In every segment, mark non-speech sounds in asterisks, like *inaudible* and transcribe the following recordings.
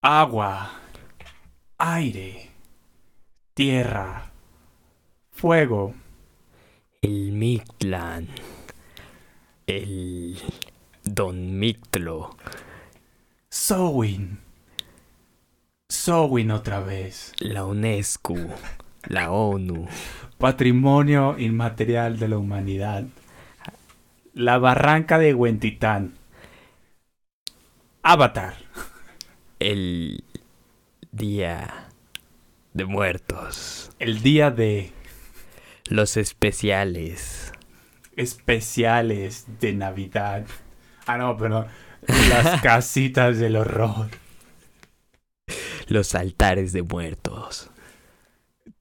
agua, aire, tierra, fuego. El Mictlán. El Don Mictlo. Sowin. Sowin otra vez. La UNESCO. La ONU. Patrimonio inmaterial de la humanidad. La barranca de Huentitán. Avatar. El Día de Muertos. El día de Los especiales. especiales de Navidad. Ah, no, perdón. Las *laughs* casitas del horror. Los altares de muertos.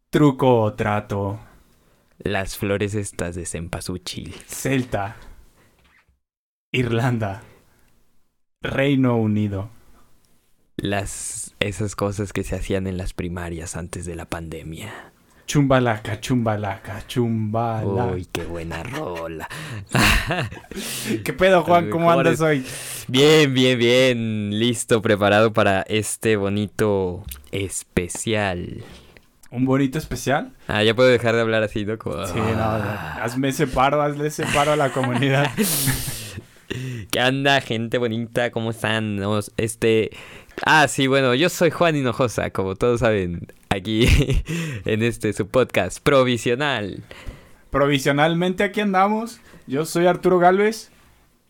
Truco o trato. Las flores estas de cempasúchil. Celta. Irlanda. Reino Unido. Las esas cosas que se hacían en las primarias antes de la pandemia. Chumbalaca, chumbalaca, chumbala. Uy, qué buena rola. *laughs* ¿Qué pedo, Juan? ¿Cómo andas hoy? Bien, bien, bien. Listo, preparado para este bonito especial. ¿Un bonito especial? Ah, ya puedo dejar de hablar así, ¿no? Como- Sí, no, Ah. hazme ese paro, hazle ese paro a la comunidad. *laughs* ¿Qué onda, gente bonita? ¿Cómo están? Este. Ah, sí, bueno, yo soy Juan Hinojosa, como todos saben, aquí *laughs* en este su podcast provisional. Provisionalmente aquí andamos. Yo soy Arturo Galvez.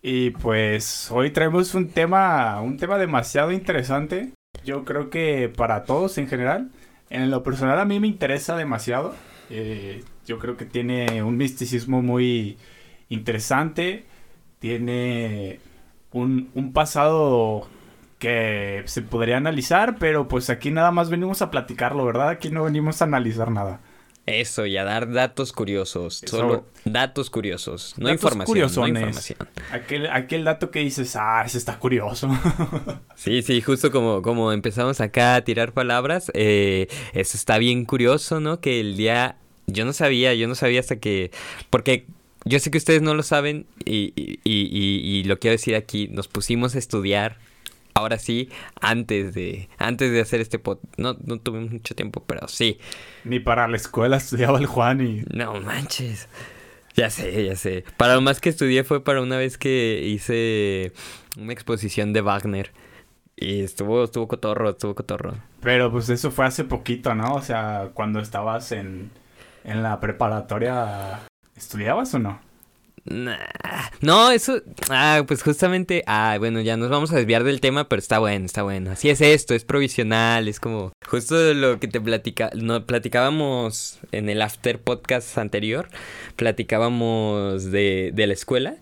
Y pues hoy traemos un tema, un tema demasiado interesante. Yo creo que para todos en general. En lo personal a mí me interesa demasiado. Eh, yo creo que tiene un misticismo muy interesante. Tiene un, un pasado que se podría analizar, pero pues aquí nada más venimos a platicarlo, ¿verdad? Aquí no venimos a analizar nada. Eso, y a dar datos curiosos. Eso. Solo datos curiosos. No Datos información. No curiosones. información. Aquel, aquel dato que dices, ah, ese está curioso. *laughs* Sí, sí, justo como, como empezamos acá a tirar palabras, eh, eso está bien curioso, ¿no? Que el día, yo no sabía, yo no sabía hasta que, porque yo sé que ustedes no lo saben y- y- y lo quiero decir aquí, nos pusimos a estudiar, ahora sí, antes de, antes de hacer este pod, no, no tuvimos mucho tiempo, pero sí, Ni para la escuela estudiaba el Juan y... no manches. Ya sé, ya sé. Para lo más que estudié fue para una vez que hice una exposición de Wagner. Y estuvo, estuvo cotorro, estuvo cotorro. Pero pues eso fue hace poquito, ¿no? O sea, cuando estabas en, en la preparatoria, ¿estudiabas o no? No, eso. Ah, pues justamente. Ah, bueno, ya nos vamos a desviar del tema, pero está bueno, está bueno. Así es esto, es provisional, es como. Justo lo que te platica, no, platicábamos en el after podcast anterior. Platicábamos de, de la escuela.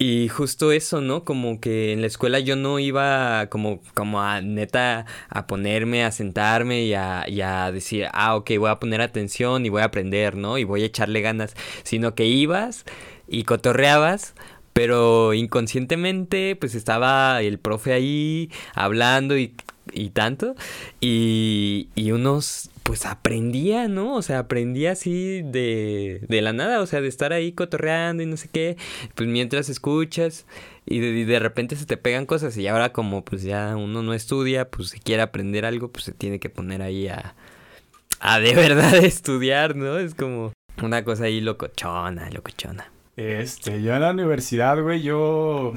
Y justo eso, ¿no? Como que en la escuela yo no iba como, como a neta a ponerme, a sentarme y a, y a decir, ah, ok, voy a poner atención y voy a aprender, ¿no? Y voy a echarle ganas. Sino que ibas y cotorreabas, pero inconscientemente pues estaba el profe ahí hablando y, y tanto. Y, y unos pues aprendía, ¿no? O sea, aprendía así de, de la nada, o sea, de estar ahí cotorreando y no sé qué. Pues mientras escuchas y de, de repente se te pegan cosas y ahora como pues ya uno no estudia, pues si quiere aprender algo, pues se tiene que poner ahí a, a de *laughs* verdad estudiar, ¿no? Es como una cosa ahí locochona, locochona. Este, yo en la universidad, güey, yo...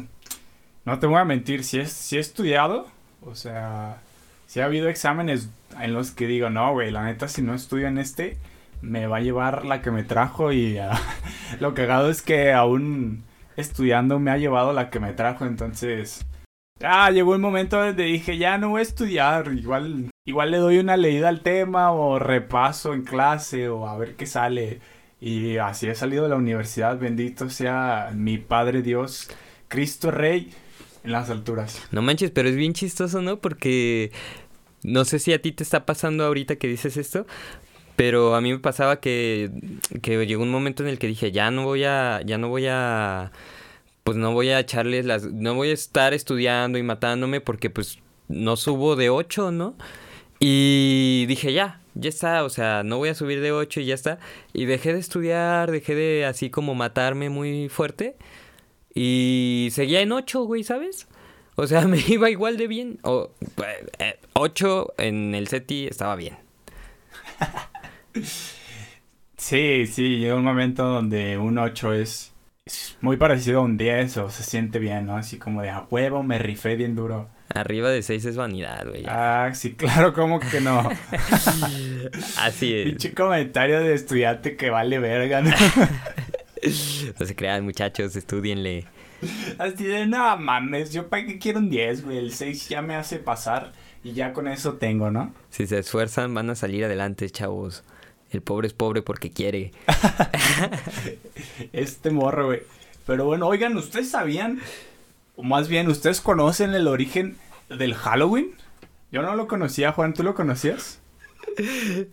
No te voy a mentir, si, es, si he estudiado, o sea, si ha habido exámenes en los que digo, no, güey, la neta, si no estudio en este, me va a llevar la que me trajo y *laughs* lo cagado es que aún estudiando me ha llevado la que me trajo, entonces... Ah, llegó el momento donde dije, ya no voy a estudiar, igual, igual le doy una leída al tema o repaso en clase o a ver qué sale. Y así he salido de la universidad, bendito sea mi Padre Dios, Cristo Rey, en las alturas. No manches, pero es bien chistoso, ¿no? Porque no sé si a ti te está pasando ahorita que dices esto, pero a mí me pasaba que, que llegó un momento en el que dije, ya no voy a, ya no voy a, pues no voy a echarles las, no voy a estar estudiando y matándome porque pues no subo de 8, ¿no? Y dije, ya, ya está, o sea, no voy a subir de 8 y ya está. Y dejé de estudiar, dejé de así como matarme muy fuerte. Y seguía en 8, güey, ¿sabes? O sea, *laughs* me iba igual de bien. O, eh, 8 en el SETI estaba bien. *laughs* Sí, sí, llega un momento donde un 8 es, es muy parecido a un 10 o se siente bien, ¿no? Así como de a huevo, me rifé bien duro. Arriba de 6 es vanidad, güey. Ah, sí, *laughs* claro, ¿cómo que no? *laughs* Así es. Pinche comentario de estudiante que vale verga, ¿no? *laughs* No se crean, muchachos, estudienle. Así de, no mames, yo para qué quiero un 10, güey. El 6 ya me hace pasar y ya con eso tengo, ¿no? Si se esfuerzan, van a salir adelante, chavos. El pobre es pobre porque quiere. Este morro, güey. Pero bueno, oigan, ¿ustedes sabían? O más bien, ¿ustedes conocen el origen del Halloween? Yo no lo conocía, Juan, ¿tú lo conocías?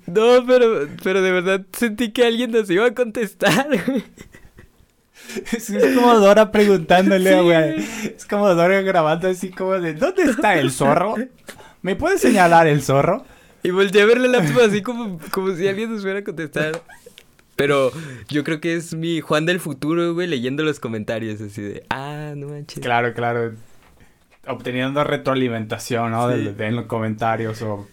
No, pero, pero de verdad sentí que alguien nos iba a contestar. Es, es como Dora preguntándole, güey. Es como Dora grabando así como de, ¿dónde está el zorro? ¿Me puedes señalar el zorro? Y volteé a verle la laptop así como, como si alguien nos fuera a contestar. Pero yo creo que es mi Juan del futuro, güey, leyendo los comentarios así de, ah, no manches. Claro, claro. Obteniendo retroalimentación, ¿no? Sí. De, de- en los comentarios o,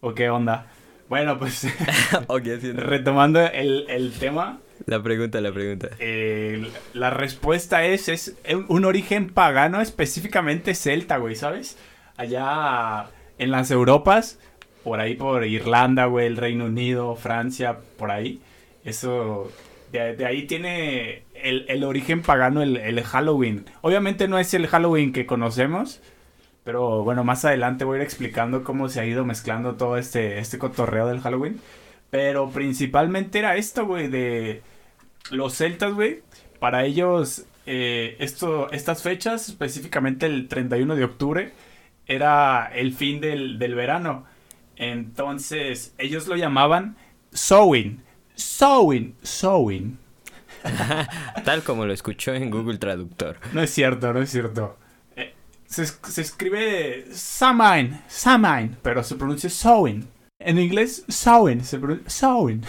o qué onda. Bueno, pues *laughs* ok, haciendo. retomando el, el tema, La pregunta, la pregunta. eh, la respuesta es, es un un origen pagano específicamente celta, güey, ¿sabes? Allá en las Europas, por ahí por Irlanda, güey, el Reino Unido, Francia, por ahí. Eso, de, ahí tiene el, el origen pagano el, el Halloween. Obviamente no es el Halloween que conocemos, pero bueno, más adelante voy a ir explicando cómo se ha ido mezclando todo este, este cotorreo del Halloween. Pero principalmente era esto, güey, de los celtas, güey. Para ellos, eh, esto, estas fechas, específicamente el 31 de octubre, era el fin del, del verano. Entonces, ellos lo llamaban sowing. Sowing, sowing. *laughs* Tal como lo escuchó en Google Traductor. No es cierto, no es cierto. Eh, se, es- se escribe Samhain, Samhain, pero se pronuncia sowing. En inglés, sowing, se pronuncia. Vamos, *laughs*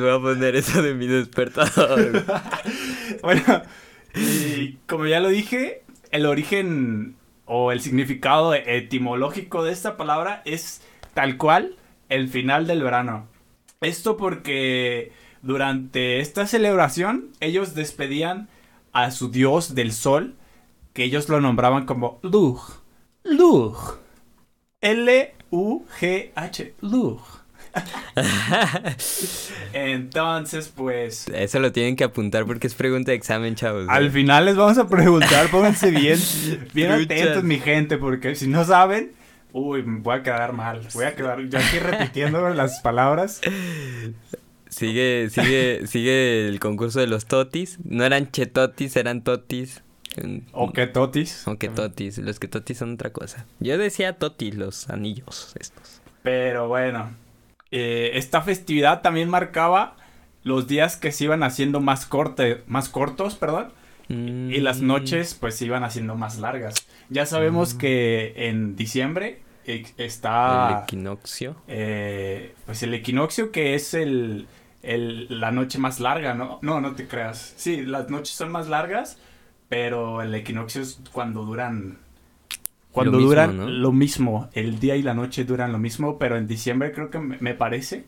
voy a poner eso de mi despertador. *laughs* Bueno, y como ya lo dije, el origen o el significado etimológico de esta palabra es tal cual el final del verano. Esto porque durante esta celebración ellos despedían a su dios del sol, que ellos lo nombraban como Lug. Lug. L-U-G-H. Lug. *laughs* Entonces, pues... Eso lo tienen que apuntar porque es pregunta de examen, chavos. Al final les vamos a preguntar, pónganse bien, bien Truchas. atentos, mi gente, porque si no saben, uy, me voy a quedar mal. Voy a quedar yo aquí *laughs* repitiendo las palabras. Sigue, sigue, sigue el concurso de los totis. No eran chetotis, eran totis. O que totis. O que totis. Los que totis son otra cosa. Yo decía totis, los anillos estos. Pero bueno, eh, esta festividad también marcaba los días que se iban haciendo más, corte, más cortos, perdón. Y las Mm. noches pues se iban haciendo más largas. Ya sabemos Mm. que en diciembre eh, El está... equinoccio. Eh, pues el equinoccio que es el, el- la noche más larga, ¿no? No, no te creas. Sí, las noches son más largas, pero el equinoccio es cuando duran... Cuando Lo mismo, duran ¿no? lo mismo. El día y la noche duran lo mismo, pero en diciembre creo que me, me parece.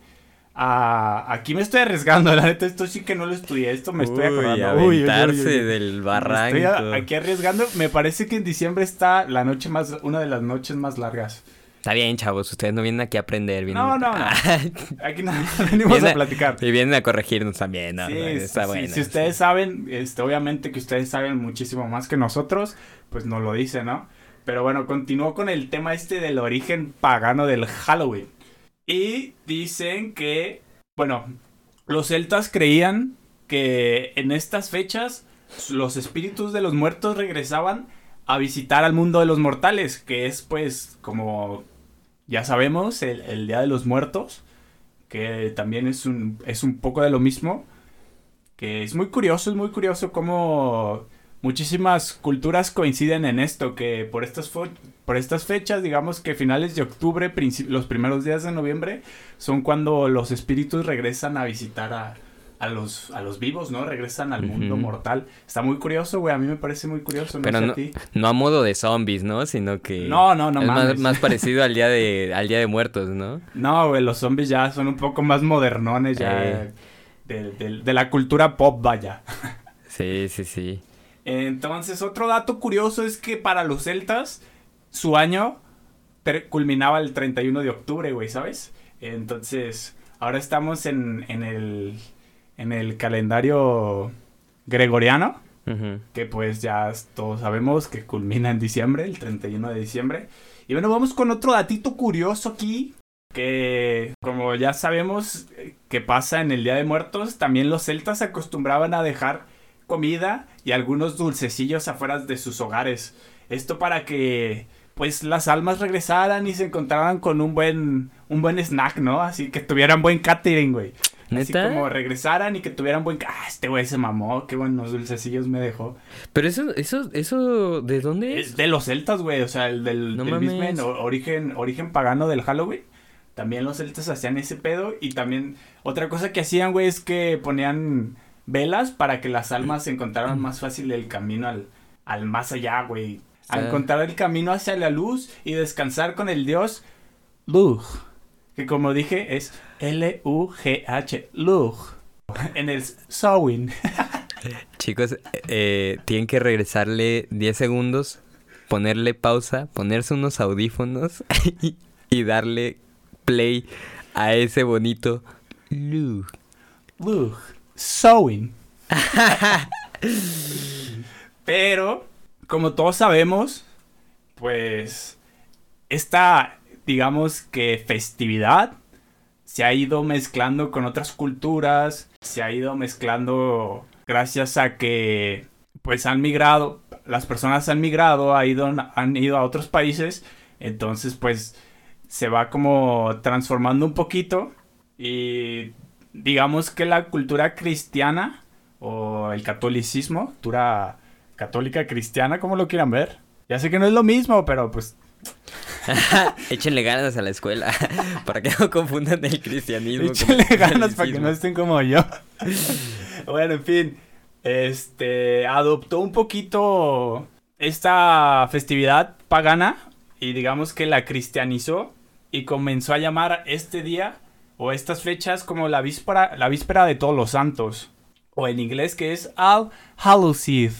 Ah, aquí me estoy arriesgando, *laughs* la neta, esto sí que no lo estudié, esto me estoy Uy, acordando. Uy, uy, uy, aventarse uy, uy. del barranco. Estoy a- aquí arriesgando, me parece que en diciembre está la noche más, una de las noches más largas. Está bien, chavos. Ustedes no vienen aquí a aprender. Vienen No, no, no. *laughs* Aquí no *laughs* venimos Viene- a platicar. y vienen a corregirnos también. No, Sí, no, sí, está sí, bueno. Si ustedes saben, este, obviamente que ustedes saben muchísimo más que nosotros, pues nos lo dicen, ¿no? Pero bueno, continúo con el tema este del origen pagano del Halloween. Y dicen que, bueno, los celtas creían que en estas fechas los espíritus de los muertos regresaban a visitar al mundo de los mortales, que es pues como ya sabemos, el, Día de los Muertos, que también es un, es un poco de lo mismo, que es muy curioso, es muy curioso cómo muchísimas culturas coinciden en esto, que por estas, por estas fechas, digamos que finales de octubre, los primeros días de noviembre, son cuando los espíritus regresan a visitar a, a los, a los vivos, ¿no? Regresan al mundo mortal. Está muy curioso, güey. A mí me parece muy curioso. No Pero no, no, a modo de zombies, ¿no? Sino que... No, no, no. Es más, más, *laughs* parecido al día, de, al día de muertos, ¿no? No, güey. Los zombies ya son un poco más modernones ya. Eh. De, de, la cultura pop, vaya. Sí, sí, sí. Entonces, otro dato curioso es que para los celtas, su año culminaba el 31 de octubre, güey, ¿sabes? Entonces, ahora estamos en, en el en el calendario gregoriano, que pues ya todos sabemos que culmina en diciembre, el 31 de diciembre. Y bueno, vamos con otro datito curioso aquí, que como ya sabemos que pasa en el Día de Muertos, también los celtas acostumbraban a dejar comida y algunos dulcecillos afuera de sus hogares. Esto para que pues las almas regresaran y se encontraran con un buen un buen snack, ¿no? Así que tuvieran buen catering, güey. Así como regresaran y que tuvieran buen... Ah, este güey se mamó, qué buenos dulcecillos me dejó. Pero eso, eso, eso, ¿de dónde es? de los celtas, güey, o sea, el del, mismo origen, origen pagano del Halloween. También los celtas hacían ese pedo y también otra cosa que hacían, güey, es que ponían velas para que las *clears throat* almas se encontraran más fácil el camino al, al más allá, güey. A encontrar el camino hacia la luz y descansar con el dios Luz que como dije es L-U-G-H, Lug, en el Sowin. *laughs* Chicos, eh, tienen que regresarle 10 segundos, ponerle pausa, ponerse unos audífonos *laughs* y, darle play a ese bonito Lug. Lug, Sowin. *laughs* Pero, como todos sabemos, pues esta digamos que festividad se ha ido mezclando con otras culturas, se ha ido mezclando gracias a que pues han migrado, las personas han migrado, han ido a otros países, entonces pues se va como transformando un poquito y digamos que la cultura cristiana o el catolicismo, cultura católica cristiana, como lo quieran ver. Ya sé que no es lo mismo, pero pues *laughs* Échenle ganas a la escuela *laughs* para que no confundan el cristianismo. Échenle ganas para que no estén como yo. *laughs* bueno, en fin. Este adoptó un poquito esta festividad pagana y digamos que la cristianizó y comenzó a llamar este día o estas fechas como la víspera, la víspera de todos los santos. O en inglés que es All Hallows Eve.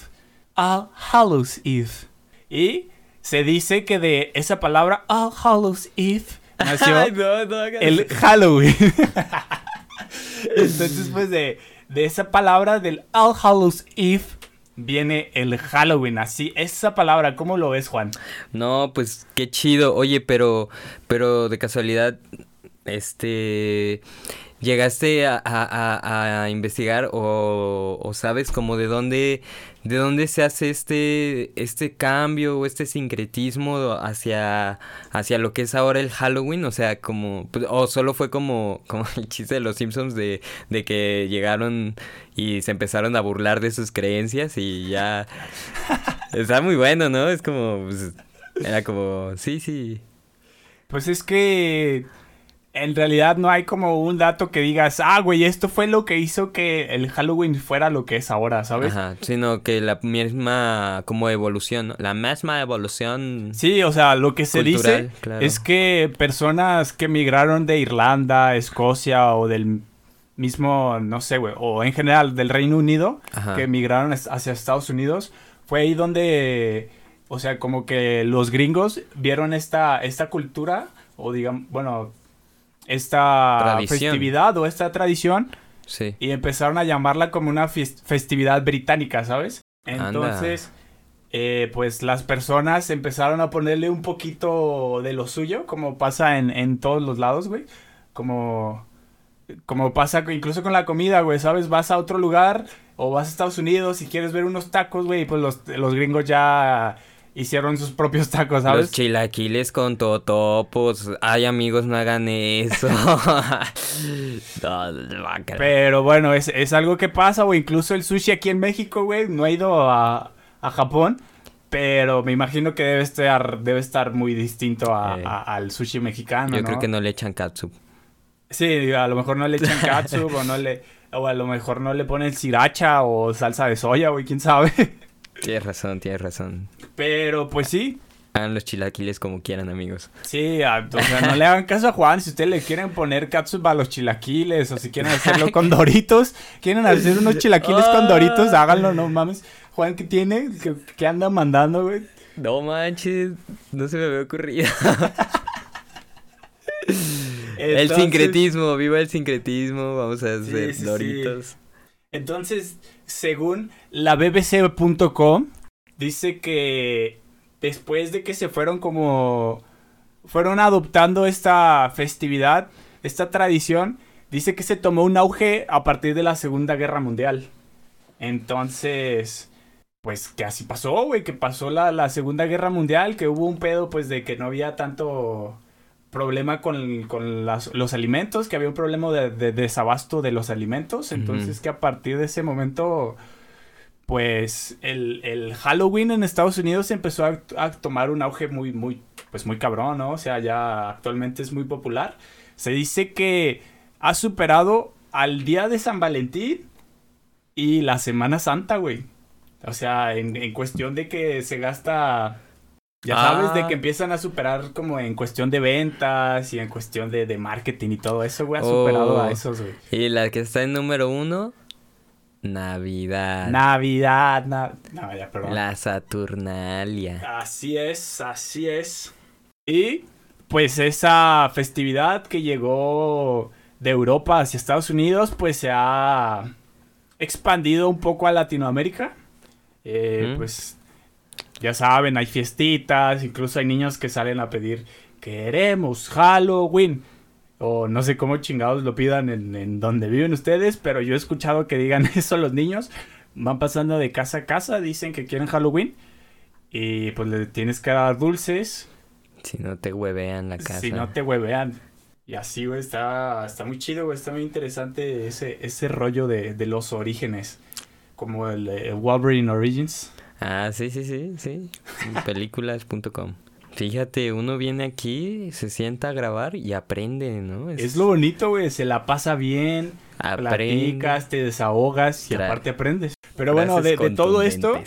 All Hallows Eve. Y se dice que de esa palabra All Hallows Eve nació *laughs* el Halloween. *laughs* Entonces, pues de, esa palabra del All Hallows Eve viene el Halloween, así, esa palabra, ¿cómo lo ves, Juan? No, pues qué chido. Oye, pero, pero de casualidad, este, llegaste a, investigar o, o, sabes como de dónde ¿De dónde se hace este, este cambio o este sincretismo hacia, hacia lo que es ahora el Halloween? O sea, como, pues, o solo fue como, como *laughs* el chiste de los Simpsons de, de que llegaron y se empezaron a burlar de sus creencias y ya... *laughs* Está muy bueno, ¿no? Es como, pues, era como, sí, sí. Pues es que en realidad no hay como un dato que digas, ah, güey, esto fue lo que hizo que el Halloween fuera lo que es ahora, ¿sabes? Ajá, sino que la misma como evolución, la misma evolución. Sí, o sea, lo que se dice es que personas que migraron de Irlanda, Escocia o del mismo, no sé, güey, o en general del Reino Unido, que migraron hacia Estados Unidos, fue ahí donde, o sea, como que los gringos vieron esta, esta cultura, o digamos, bueno, esta festividad o esta tradición. Sí. Y empezaron a llamarla como una festividad británica, ¿sabes? Entonces, eh, pues las personas empezaron a ponerle un poquito de lo suyo, como pasa en, en todos los lados, güey. Como, como pasa incluso con la comida, güey, ¿sabes? Vas a otro lugar o vas a Estados Unidos y quieres ver unos tacos, güey, pues los, los gringos ya hicieron sus propios tacos, ¿sabes? Los chilaquiles con totopos. Ay, amigos, no hagan eso. *laughs* Pero bueno, es, es, algo que pasa, o incluso el sushi aquí en México, güey. No ha ido a, a, Japón. Pero me imagino que debe estar, debe estar muy distinto a, al sushi mexicano. Yo creo que no le echan katsu. Sí, a lo mejor no le echan *laughs* katsu o no le O a lo mejor no le ponen sriracha o salsa de soya, güey, quién sabe. Tienes razón, tienes razón. Pero pues sí. Hagan los chilaquiles como quieran, amigos. Sí, o sea, no le hagan caso a Juan. Si ustedes le quieren poner catsup a los chilaquiles o si quieren hacerlo con doritos, quieren hacer unos chilaquiles con doritos, háganlo, no mames. Juan, ¿qué tiene? ¿Qué, qué anda mandando, güey? No manches, no se me había ocurrido. *laughs* el sincretismo, viva el sincretismo, vamos a hacer doritos. Entonces, según la bbc.com, dice que después de que se fueron como... Fueron adoptando esta festividad, esta tradición, dice que se tomó un auge a partir de la Segunda Guerra Mundial. Entonces, pues que así pasó, güey, que pasó la, la, Segunda Guerra Mundial, que hubo un pedo, pues, de que no había tanto problema con, con los alimentos, que había un problema de, desabasto de los alimentos. Entonces que a partir de ese momento, pues el, Halloween en Estados Unidos empezó a, tomar un auge muy, muy, pues muy cabrón, ¿no? O sea, ya actualmente es muy popular. Se dice que ha superado al Día de San Valentín y la Semana Santa, güey. O sea, en, en cuestión de que se gasta ya sabes, de que ah. empiezan a superar como en cuestión de ventas y en cuestión de, marketing y todo eso, güey. Ha superado a oh. esos, güey. Y la que está en número uno, Navidad. Navidad, no, ya, perdón. La Saturnalia. Así es, así es. Y pues esa festividad que llegó de Europa hacia Estados Unidos, pues se ha expandido un poco a Latinoamérica. Eh, Pues ya saben, hay fiestitas, incluso hay niños que salen a pedir, queremos Halloween. O no sé cómo chingados lo pidan en, donde viven ustedes, pero yo he escuchado que digan *laughs* eso los niños. Van pasando de casa a casa, dicen que quieren Halloween. Y pues le tienes que dar dulces. Si no te huevean la casa. Si no te huevean. Y así, güey, está, está muy chido, güey. Está muy interesante ese, ese rollo de, los orígenes. Como el Wolverine Origins. Ah, sí, sí, sí, sí. *laughs* Películas.com. Fíjate, uno viene aquí, se sienta a grabar y aprende, ¿no? Es, lo bonito, güey, se la pasa bien, platicas, te desahogas y aparte aprendes. Pero bueno, de, todo esto,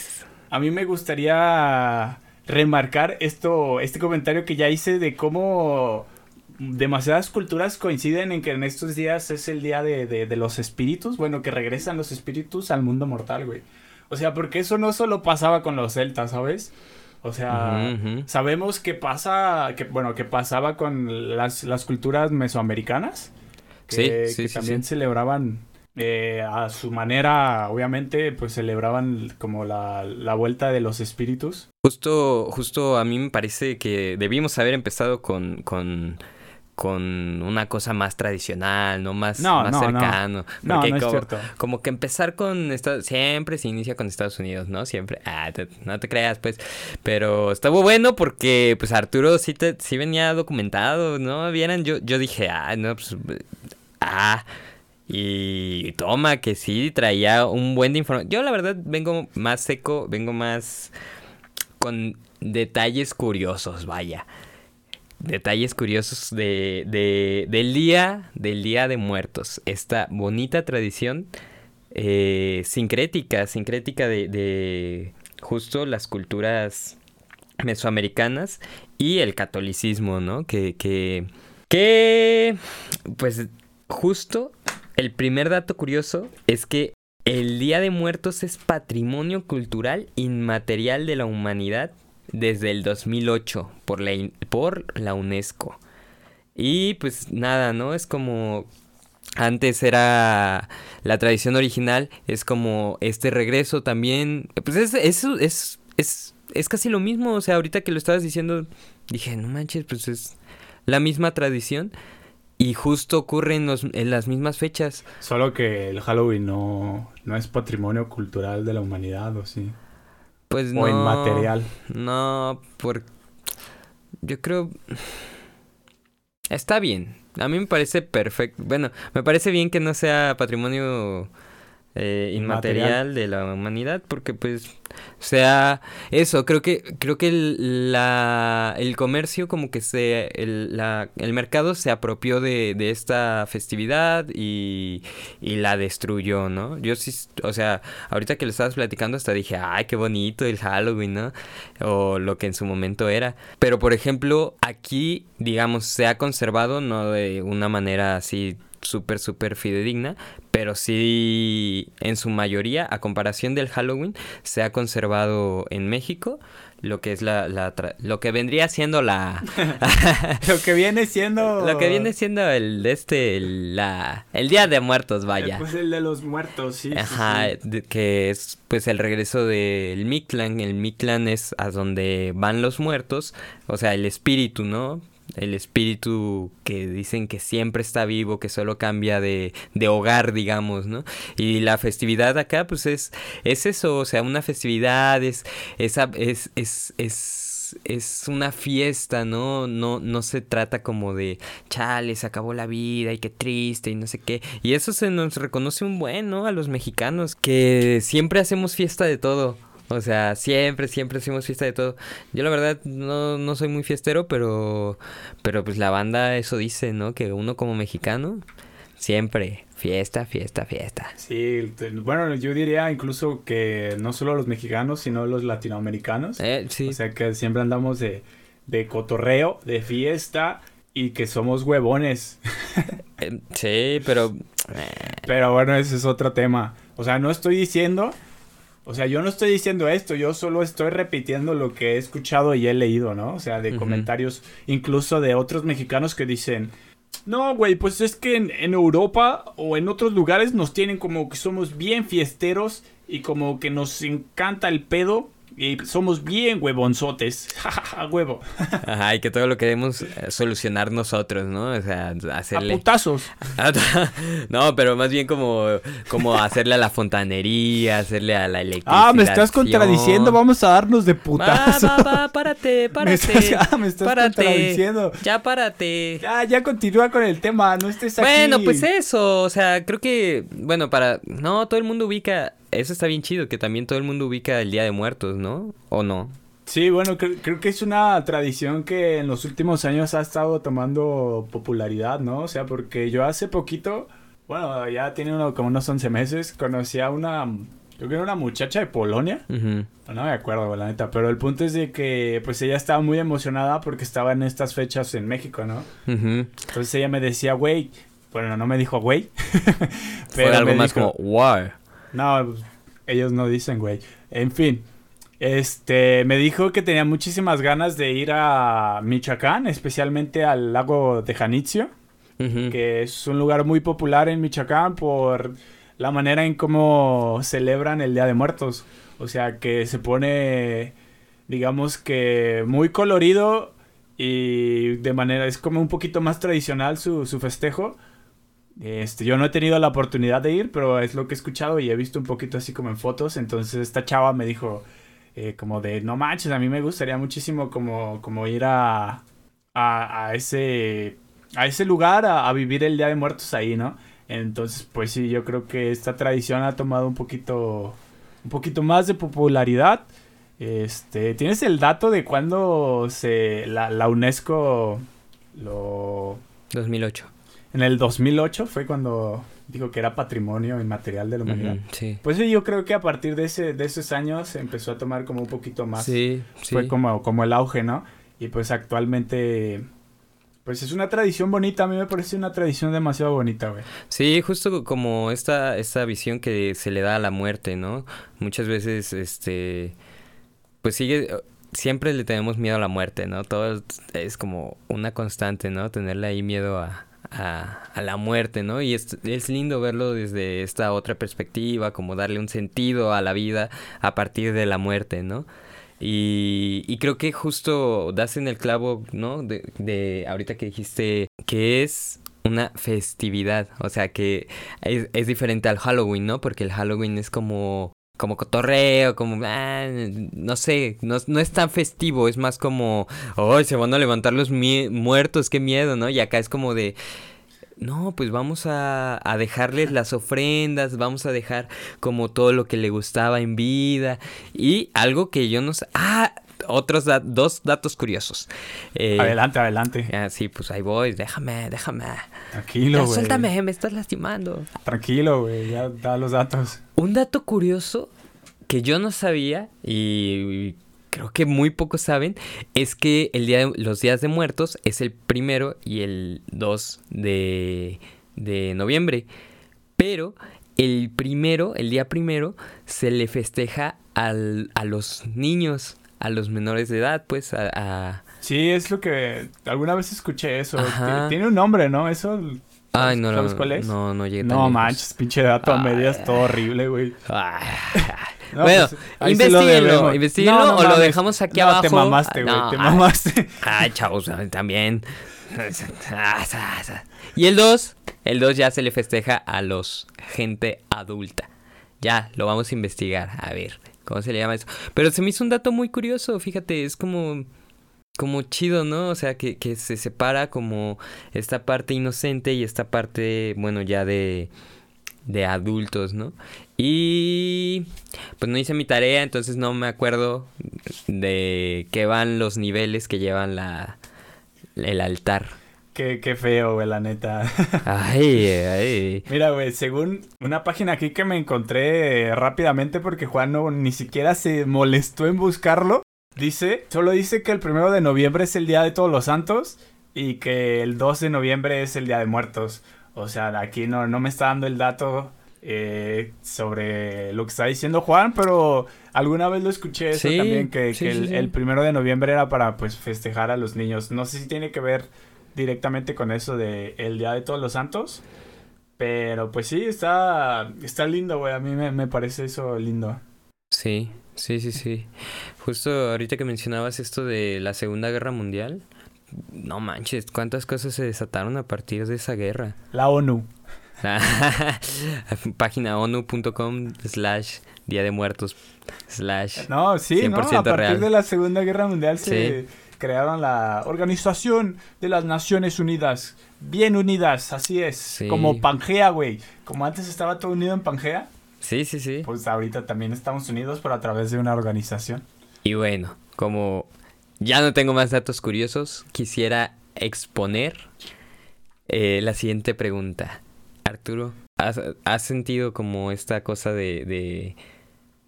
a mí me gustaría remarcar esto, este comentario que ya hice de cómo demasiadas culturas coinciden en que en estos días es el día de, de los espíritus, bueno, que regresan los espíritus al mundo mortal, güey. O sea, porque eso no solo pasaba con los celtas, ¿sabes? O sea, sabemos que pasa, que bueno, que pasaba con las, culturas mesoamericanas. Que, sí, sí, también celebraban eh, a su manera, obviamente, pues celebraban como la, la, vuelta de los espíritus. Justo, justo a mí me parece que debimos haber empezado con, con con una cosa más tradicional, no más, más cercano. No, no, es como, cierto. como que empezar con Estados siempre se inicia con Estados Unidos, ¿no? Siempre, ah, no te creas, pues. Pero estuvo bueno porque, pues, Arturo sí, te, sí venía documentado, ¿no? Vieran, yo, yo dije, ah, no, pues, ah. Y toma, que sí, traía un buen de información. Yo la verdad vengo más seco, vengo más con detalles curiosos, vaya detalles curiosos de, de, del día del día de muertos. Esta bonita tradición eh, sincrética sincrética de, de, justo las culturas mesoamericanas y el catolicismo no que que que pues justo el primer dato curioso es que el Día de Muertos es patrimonio cultural inmaterial de la humanidad desde el 2008 por la, por la UNESCO. Y pues nada, ¿no? Es como antes era la tradición original, es como este regreso también. Pues es, es, es, es, es casi lo mismo. O sea, ahorita que lo estabas diciendo, dije, no manches, pues es la misma tradición. Y justo ocurre en, en, las mismas fechas. Solo que el Halloween no, no es patrimonio cultural de la humanidad, ¿o sí? Pues no. O material. No, por. Yo creo. Está bien. A mí me parece perfecto. Bueno, me parece bien que no sea patrimonio eh, inmaterial, de la humanidad, porque pues, o sea, eso, creo que, creo que el, la, el comercio como que se, el, la, el mercado se apropió de, de esta festividad y, y, la destruyó, ¿no? Yo sí, o sea, ahorita que lo estabas platicando hasta dije, ay, qué bonito el Halloween, ¿no? O lo que en su momento era. Pero, por ejemplo, aquí, digamos, se ha conservado, no de una manera así súper, súper fidedigna, pero sí en su mayoría, a comparación del Halloween, se ha conservado en México lo que es la, la lo que vendría siendo la *laughs* *laughs* lo que viene siendo lo que viene siendo el de este el, la el día de muertos vaya. Pues el de los muertos sí ajá que es pues el regreso del Mictlán el Mictlán es a donde van los muertos o sea el espíritu no el espíritu que dicen que siempre está vivo, que solo cambia de, de hogar, digamos, ¿no? Y la festividad acá, pues es, es eso, o sea, una festividad, es, es, es, es, es, es una fiesta, ¿no? ¿no? No se trata como de, chale, se acabó la vida y qué triste y no sé qué. Y eso se nos reconoce un buen, ¿no? A los mexicanos, que siempre hacemos fiesta de todo. O sea, siempre, siempre hacemos fiesta de todo. Yo la verdad no, no soy muy fiestero, pero, pero pues la banda eso dice, ¿no? Que uno como mexicano, siempre fiesta, fiesta, fiesta. Sí, bueno, yo diría incluso que no solo los mexicanos, sino los latinoamericanos. Eh, sí. O sea, que siempre andamos de, de cotorreo, de fiesta y que somos huevones. *laughs* Eh, sí, pero... Pero bueno, ese es otro tema. O sea, no estoy diciendo o sea, yo no estoy diciendo esto, yo solo estoy repitiendo lo que he escuchado y he leído, ¿no? O sea, de comentarios incluso de otros mexicanos que dicen, no, güey, pues es que en, en, Europa o en otros lugares nos tienen como que somos bien fiesteros y como que nos encanta el pedo y somos bien huevonzotes. *laughs* A huevo. Ajá, y que todo lo queremos eh, solucionar nosotros, ¿no? O sea, hacerle. A putazos. *laughs* no, pero más bien como, como hacerle a la fontanería, hacerle a la electricidad. Ah, me estás contradiciendo, vamos a darnos de putazos. Va, va, va, párate, *laughs* párate. Me estás, ah, me estás párate. contradiciendo. Ya párate. Ya, ya continúa con el tema, no estés aquí. Bueno, pues eso, o sea, creo que, bueno, para. No, todo el mundo ubica eso está bien chido, que también todo el mundo ubica el Día de Muertos, ¿no? ¿O no? Sí, bueno, creo, que es una tradición que en los últimos años ha estado tomando popularidad, ¿no? O sea, porque yo hace poquito, bueno, ya tiene uno, como unos 11 meses, conocí a una, creo que era una muchacha de Polonia. No me acuerdo, la neta, pero el punto es de que, pues ella estaba muy emocionada porque estaba en estas fechas en México, ¿no? Entonces ella me decía, güey, bueno, no me dijo güey. *laughs* pero Fue algo más como, wow. No, ellos no dicen, güey. En fin, este, me dijo que tenía muchísimas ganas de ir a Michoacán, especialmente al lago de Janitzio, que es un lugar muy popular en Michoacán por la manera en cómo celebran el Día de Muertos. O sea, que se pone, digamos que muy colorido y de manera, es como un poquito más tradicional su, su festejo este, yo no he tenido la oportunidad de ir, pero es lo que he escuchado y he visto un poquito así como en fotos. Entonces esta chava me dijo eh, como de, no manches, a mí me gustaría muchísimo como, como ir a, a, ese, a ese lugar a, vivir el Día de Muertos ahí, ¿no? Entonces, pues sí, yo creo que esta tradición ha tomado un poquito, un poquito más de popularidad. Este, ¿tienes el dato de cuándo se, la, la UNESCO lo... 2008. En el 2008 fue cuando dijo que era patrimonio inmaterial de la humanidad. sí. Pues yo creo que a partir de, ese, de esos años empezó a tomar como un poquito más. Sí, Fue como, como el auge, ¿no? Y pues actualmente pues es una tradición bonita, a mí me parece una tradición demasiado bonita, güey. Sí, justo como esta, esta visión que se le da a la muerte, ¿no? Muchas veces, este, pues sigue, siempre le tenemos miedo a la muerte, ¿no? Todo es como una constante, ¿no? Tenerle ahí miedo a, a, la muerte, ¿no? Y es, es, lindo verlo desde esta otra perspectiva, como darle un sentido a la vida a partir de la muerte, ¿no? Y, y creo que justo das en el clavo, ¿no? De, de ahorita que dijiste que es una festividad, o sea que es, es diferente al Halloween, ¿no? Porque el Halloween es como como cotorreo, como, ah, no sé, no, no, es tan festivo, es más como, oh, se van a levantar los muertos, qué miedo, ¿no? Y acá es como de, no, pues vamos a, a dejarles las ofrendas, vamos a dejar como todo lo que le gustaba en vida. Y algo que yo no sé. Ah, otros dos datos curiosos. Eh, adelante, adelante. Ah, sí, pues ahí voy, déjame, déjame. Tranquilo, güey. Suéltame, me estás lastimando. Tranquilo, güey, ya da los datos. Un dato curioso que yo no sabía y creo que muy pocos saben es que el día de, los días de muertos es el primero y el 2 de, de noviembre. Pero el primero, el día primero, se le festeja al, a los niños a los menores de edad, pues a... Sí, es lo que alguna vez escuché eso. Tiene un nombre, ¿no? Eso... Ay, no, ¿Sabes cuál es? No, no llegué No manches, pinche dato a medias, todo horrible, güey. *laughs* bueno, pues, investiguenlo, investiguenlo o lo dejamos aquí abajo. te mamaste, güey, te mamaste. Ay, chavos, también. y el 2, el 2 ya se le festeja a los gente adulta. Ya, lo vamos a investigar, a ver. ¿Cómo se le llama eso? Pero se me hizo un dato muy curioso, fíjate, es como como chido, ¿no? O sea, que, que se separa como esta parte inocente y esta parte, bueno, ya de, de adultos, ¿no? Y pues no hice mi tarea, entonces no me acuerdo de qué van los niveles que llevan la el altar. Qué, feo, güey, la neta. *laughs* Ay, ay. Mira, güey, según una página aquí que me encontré rápidamente porque Juan no ni siquiera se molestó en buscarlo. Dice, solo dice que el primero de noviembre es el Día de Todos los Santos y que el 2 de noviembre es el Día de Muertos. O sea, aquí no, no me está dando el dato eh, sobre lo que está diciendo Juan, pero alguna vez lo escuché eso también, que, el, el, primero de noviembre era para pues festejar a los niños. No sé si tiene que ver directamente con eso de el Día de Todos los Santos. Pero pues sí, está, está lindo, güey. A mí me, parece eso lindo. Sí, sí, sí, sí. Justo ahorita que mencionabas esto de la Segunda Guerra Mundial, no manches, cuántas cosas se desataron a partir de esa guerra. La ONU. *laughs* Página onu.com slash Día de Muertos slash No, sí, no, a partir de la Segunda Guerra Mundial se crearon la Organización de las Naciones Unidas. Bien unidas, así es. Como Pangea, güey. Como antes estaba todo unido en Pangea. Sí, sí, sí. Pues ahorita también estamos unidos, pero a través de una organización. Y bueno, como ya no tengo más datos curiosos, quisiera exponer eh, la siguiente pregunta. Arturo, ¿has, sentido como esta cosa de, de,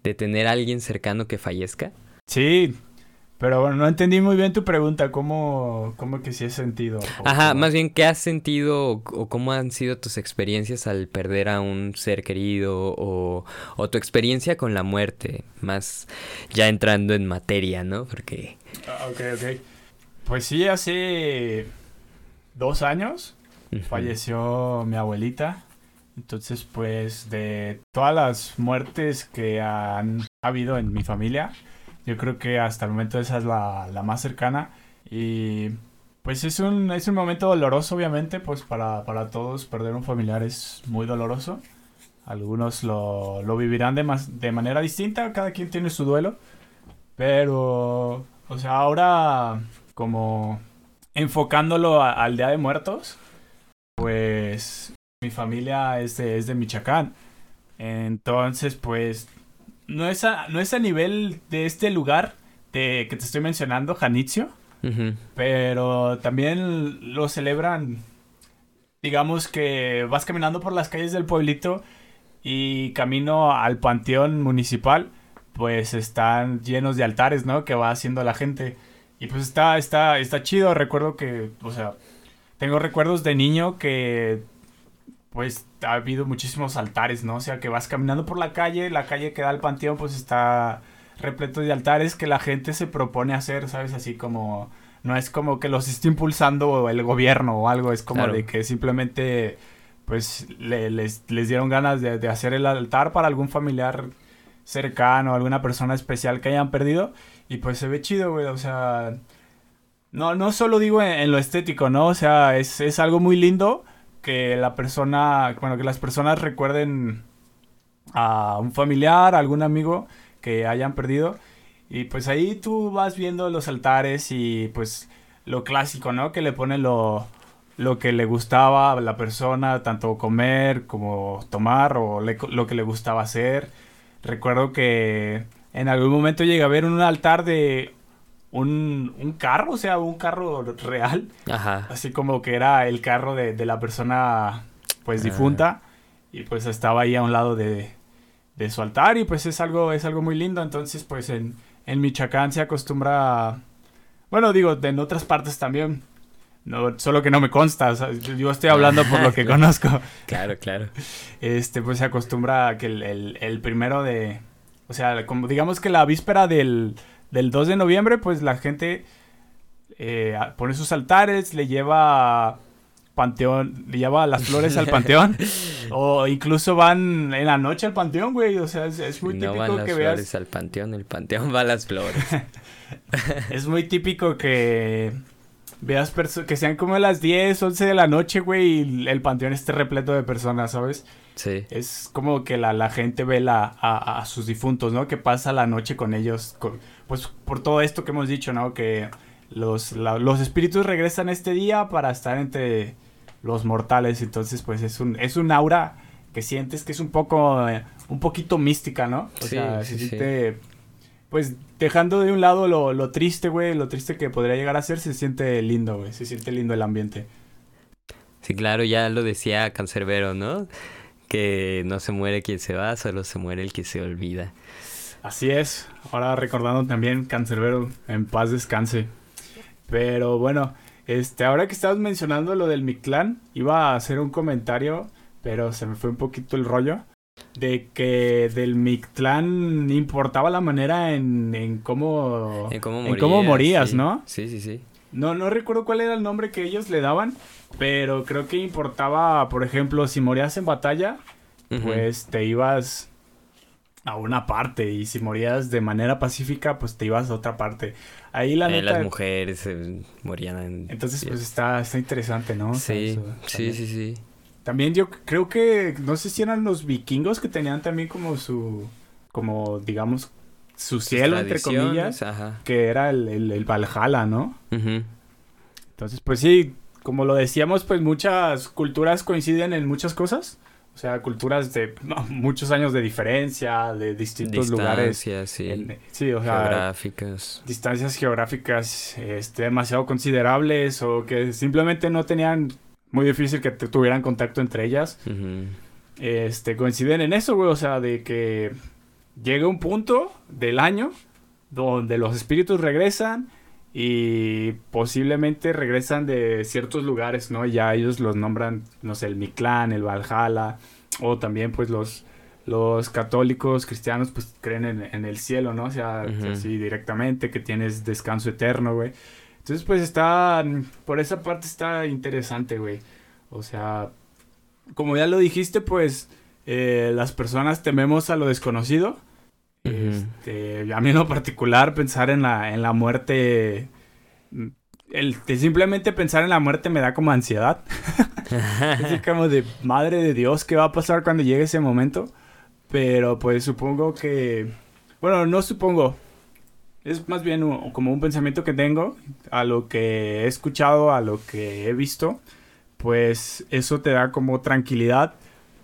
de tener a alguien cercano que fallezca? Sí, pero bueno, no entendí muy bien tu pregunta, ¿cómo, cómo que sí has sentido? Ajá, más bien, ¿qué has sentido o, cómo han sido tus experiencias al perder a un ser querido o, o, tu experiencia con la muerte? Más ya entrando en materia, ¿no? Porque... Ah, ok, ok. Pues sí, hace dos años falleció mi abuelita. Entonces, pues de todas las muertes que han habido en mi familia, yo creo que hasta el momento esa es la, la más cercana. Y pues es un, es un momento doloroso, obviamente, pues para, para todos perder un familiar es muy doloroso. Algunos lo, lo vivirán de, más, de manera distinta, cada quien tiene su duelo. Pero, o sea, ahora como enfocándolo al Día de Muertos, pues mi familia es de, es de Michoacán. Entonces, pues no es a, no es a nivel de este lugar de, que te estoy mencionando, Janitzio. Pero también lo celebran, digamos que vas caminando por las calles del pueblito y camino al panteón municipal, pues están llenos de altares, ¿no? Que va haciendo la gente. Y pues está, está, está chido. Recuerdo que, o sea, tengo recuerdos de niño que pues ha habido muchísimos altares, ¿no? O sea, que vas caminando por la calle, la calle que da al panteón, pues está repleto de altares que la gente se propone hacer, ¿sabes? Así como, no es como que los esté impulsando el gobierno o algo, es como de que simplemente, pues, les, dieron ganas de, de, hacer el altar para algún familiar cercano, alguna persona especial que hayan perdido, y pues se ve chido, güey, o sea... No, no solo digo en, lo estético, ¿no? O sea, es, es algo muy lindo, que la persona, bueno, que las personas recuerden a un familiar, a algún amigo que hayan perdido. Y pues ahí tú vas viendo los altares y pues lo clásico, ¿no? Que le ponen lo, lo que le gustaba a la persona, tanto comer como tomar o lo que le gustaba hacer. Recuerdo que en algún momento llegué a ver un altar de un, un carro, o sea, un carro real. Ajá. Así como que era el carro de, de la persona pues ah. difunta. Y pues estaba ahí a un lado de, de, su altar. Y pues es algo, es algo muy lindo. Entonces, pues en, en Michoacán se acostumbra. Bueno, digo, en otras partes también. No, solo que no me consta, yo estoy hablando por lo que *laughs* conozco. Claro, claro. Este, pues se acostumbra que el, el, el primero de, o sea, como digamos que la víspera del, del 2 de noviembre, pues la gente eh, pone sus altares, le lleva panteón, le lleva las flores al *laughs* panteón. o incluso van en la noche al panteón, güey. O sea, es, muy típico van las que flores al panteón, el panteón va a las flores. *laughs* es muy típico que veas que sean como las 10, 11 de la noche, güey, y el panteón esté repleto de personas, ¿sabes? Sí. Es como que la, la gente ve a, a, sus difuntos, ¿no? Que pasa la noche con ellos, pues por todo esto que hemos dicho, ¿no? Que los, los espíritus regresan este día para estar entre los mortales, entonces pues es un, es un aura que sientes que es un poco, un poquito mística, ¿no? O sea, se siente pues dejando de un lado lo, lo triste, güey, lo triste que podría llegar a ser, se siente lindo, güey, se siente lindo el ambiente. Sí, claro, ya lo decía Cancerbero, ¿no? Que no se muere quien se va, solo se muere el que se olvida. Así es, ahora recordando también Cancerbero, en paz descanse. Pero bueno, este, ahora que estabas mencionando lo del Mictlán, iba a hacer un comentario, pero se me fue un poquito el rollo de que del Mictlán importaba la manera en, en cómo, en cómo, morías, ¿no? Sí, sí, sí. No, no recuerdo cuál era el nombre que ellos le daban, pero creo que importaba, por ejemplo, si morías en batalla, pues te ibas a una parte y si morías de manera pacífica, pues te ibas a otra parte. Ahí la eh, Las mujeres morían en... Entonces, pues está, está interesante, ¿no? Sí, sí, sí, sí. También yo creo que, no sé si eran los vikingos que tenían también como su, como digamos, su cielo, entre comillas, que era el, el, Valhalla, ¿no? Entonces, pues sí, como lo decíamos, pues muchas culturas coinciden en muchas cosas. O sea, culturas de muchos años de diferencia, de distintos lugares. Sí. sí, o sea, geográficas. Distancias geográficas este, demasiado considerables o que simplemente no tenían muy difícil que tuvieran contacto entre ellas. Este, coinciden en eso, güey, o sea, de que llega un punto del año donde los espíritus regresan y posiblemente regresan de ciertos lugares, ¿no? Ya ellos los nombran, no sé, el Mictlán, el Valhalla, o también pues los, los católicos cristianos pues creen en, el cielo, ¿no? O sea, así directamente, que tienes descanso eterno, güey. Entonces, pues está, por esa parte está interesante, güey. O sea, como ya lo dijiste, pues eh, las personas tememos a lo desconocido. Este, a mí en lo particular, pensar en la, en la muerte, el, simplemente pensar en la muerte me da como ansiedad. *laughs* es *laughs* como de, madre de Dios, ¿qué va a pasar cuando llegue ese momento? Pero pues supongo que, bueno, no supongo, es más bien como un pensamiento que tengo a lo que he escuchado, a lo que he visto, pues eso te da como tranquilidad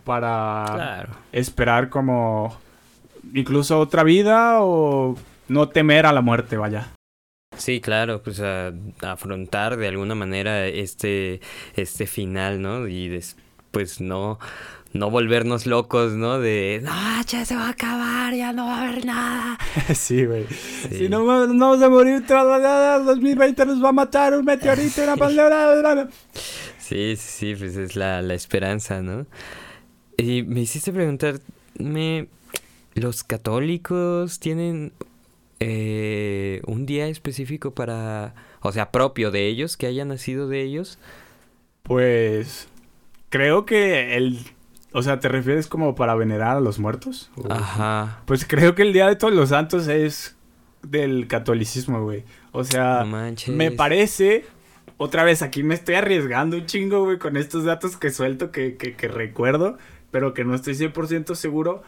para esperar como incluso otra vida o no temer a la muerte, vaya. Sí, claro, pues a, afrontar de alguna manera este este final, ¿no? Y después no no volvernos locos, ¿no? De, no, ya se va a acabar, ya no va a haber nada. *laughs* sí, güey. Si no, vamos a morir, 2020 nos va a matar un meteorito, una *laughs* pandemia. sí, sí, sí, pues es la, la esperanza, ¿no? Y me hiciste preguntarme, ¿los católicos tienen eh, un día específico para, o sea, propio de ellos, que haya nacido de ellos? Pues creo que el o sea, ¿te refieres como para venerar a los muertos? Ajá. Pues creo que el Día de Todos los Santos es del catolicismo, güey. O sea, me parece... Otra vez, aquí me estoy arriesgando un chingo, güey, con estos datos que suelto, que, que, que recuerdo, pero que no estoy 100% seguro,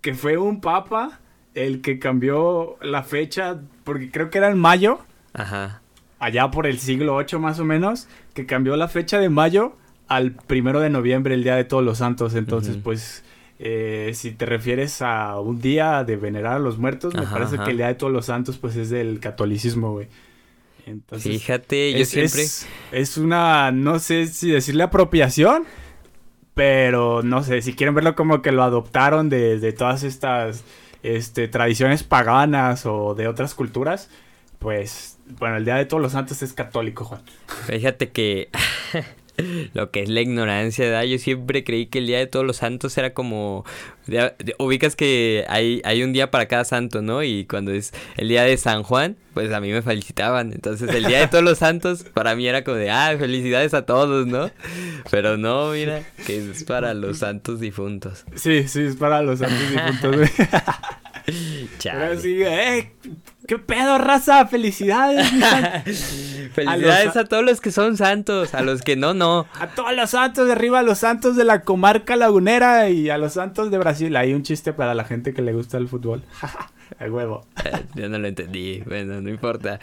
que fue un papa el que cambió la fecha, porque creo que era en mayo. Ajá allá por el siglo VIII más o menos, que cambió la fecha de mayo al primero de noviembre, el Día de Todos los Santos. Entonces, pues, eh, si te refieres a un día de venerar a los muertos, me parece ajá. que el Día de Todos los Santos, pues, es del catolicismo, güey. Entonces, Fíjate, yo es, siempre... es- es una, no sé si decirle apropiación, pero no sé, si quieren verlo como que lo adoptaron de, de todas estas este, tradiciones paganas o de otras culturas, pues, bueno, el Día de Todos los Santos es católico, Juan. Fíjate que *laughs* *laughs* lo que es la ignorancia, ¿verdad? Yo siempre creí que el Día de Todos los Santos era como... de- ubicas que hay, hay un día para cada santo, ¿no? Y cuando es el Día de San Juan, pues a mí me felicitaban. Entonces el Día de Todos los Santos para mí era como de, ah, felicidades a todos, ¿no? Pero no, mira, que es para los santos difuntos. Sí, sí, es para los santos difuntos. *laughs* Chale. Pero sí, eh, ¿qué pedo, raza? ¡Felicidades! *laughs* Felicidades a a, todos los que son santos, a los que no, no. A todos los santos de arriba, a los santos de la comarca lagunera y a los santos de Brasil. Hay un chiste para la gente que le gusta el fútbol. *laughs* El huevo. *laughs* Yo no lo entendí, bueno, no importa.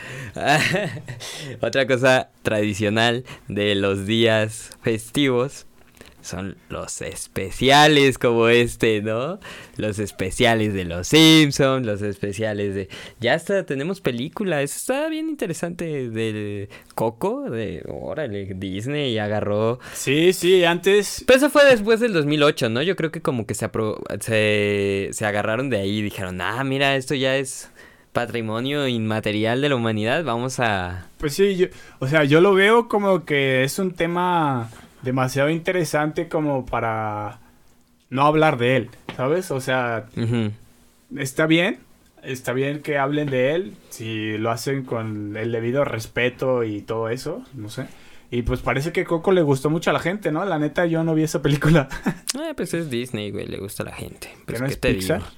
Otra cosa tradicional de los días festivos son los especiales como este, ¿no? Los especiales de los Simpsons, los especiales de... Ya hasta tenemos película, eso está bien interesante de Coco, de... Órale, Disney agarró... Sí, sí, antes. Pero eso fue después del 2008, ¿no? Yo creo que como que se, apro- se, se agarraron de ahí y dijeron, ah, mira, esto ya es patrimonio inmaterial de la humanidad, vamos a... Pues sí, yo, o sea, yo lo veo como que es un tema demasiado interesante como para no hablar de él, ¿sabes? O sea, está bien, está bien que hablen de él, si lo hacen con el debido respeto y todo eso, no sé. Y pues parece que Coco le gustó mucho a la gente, ¿no? La neta, yo no vi esa película. *laughs* Eh, pues es Disney, güey, le gusta a la gente. Pues, ¿Que no ¿qué es te Pixar? digo?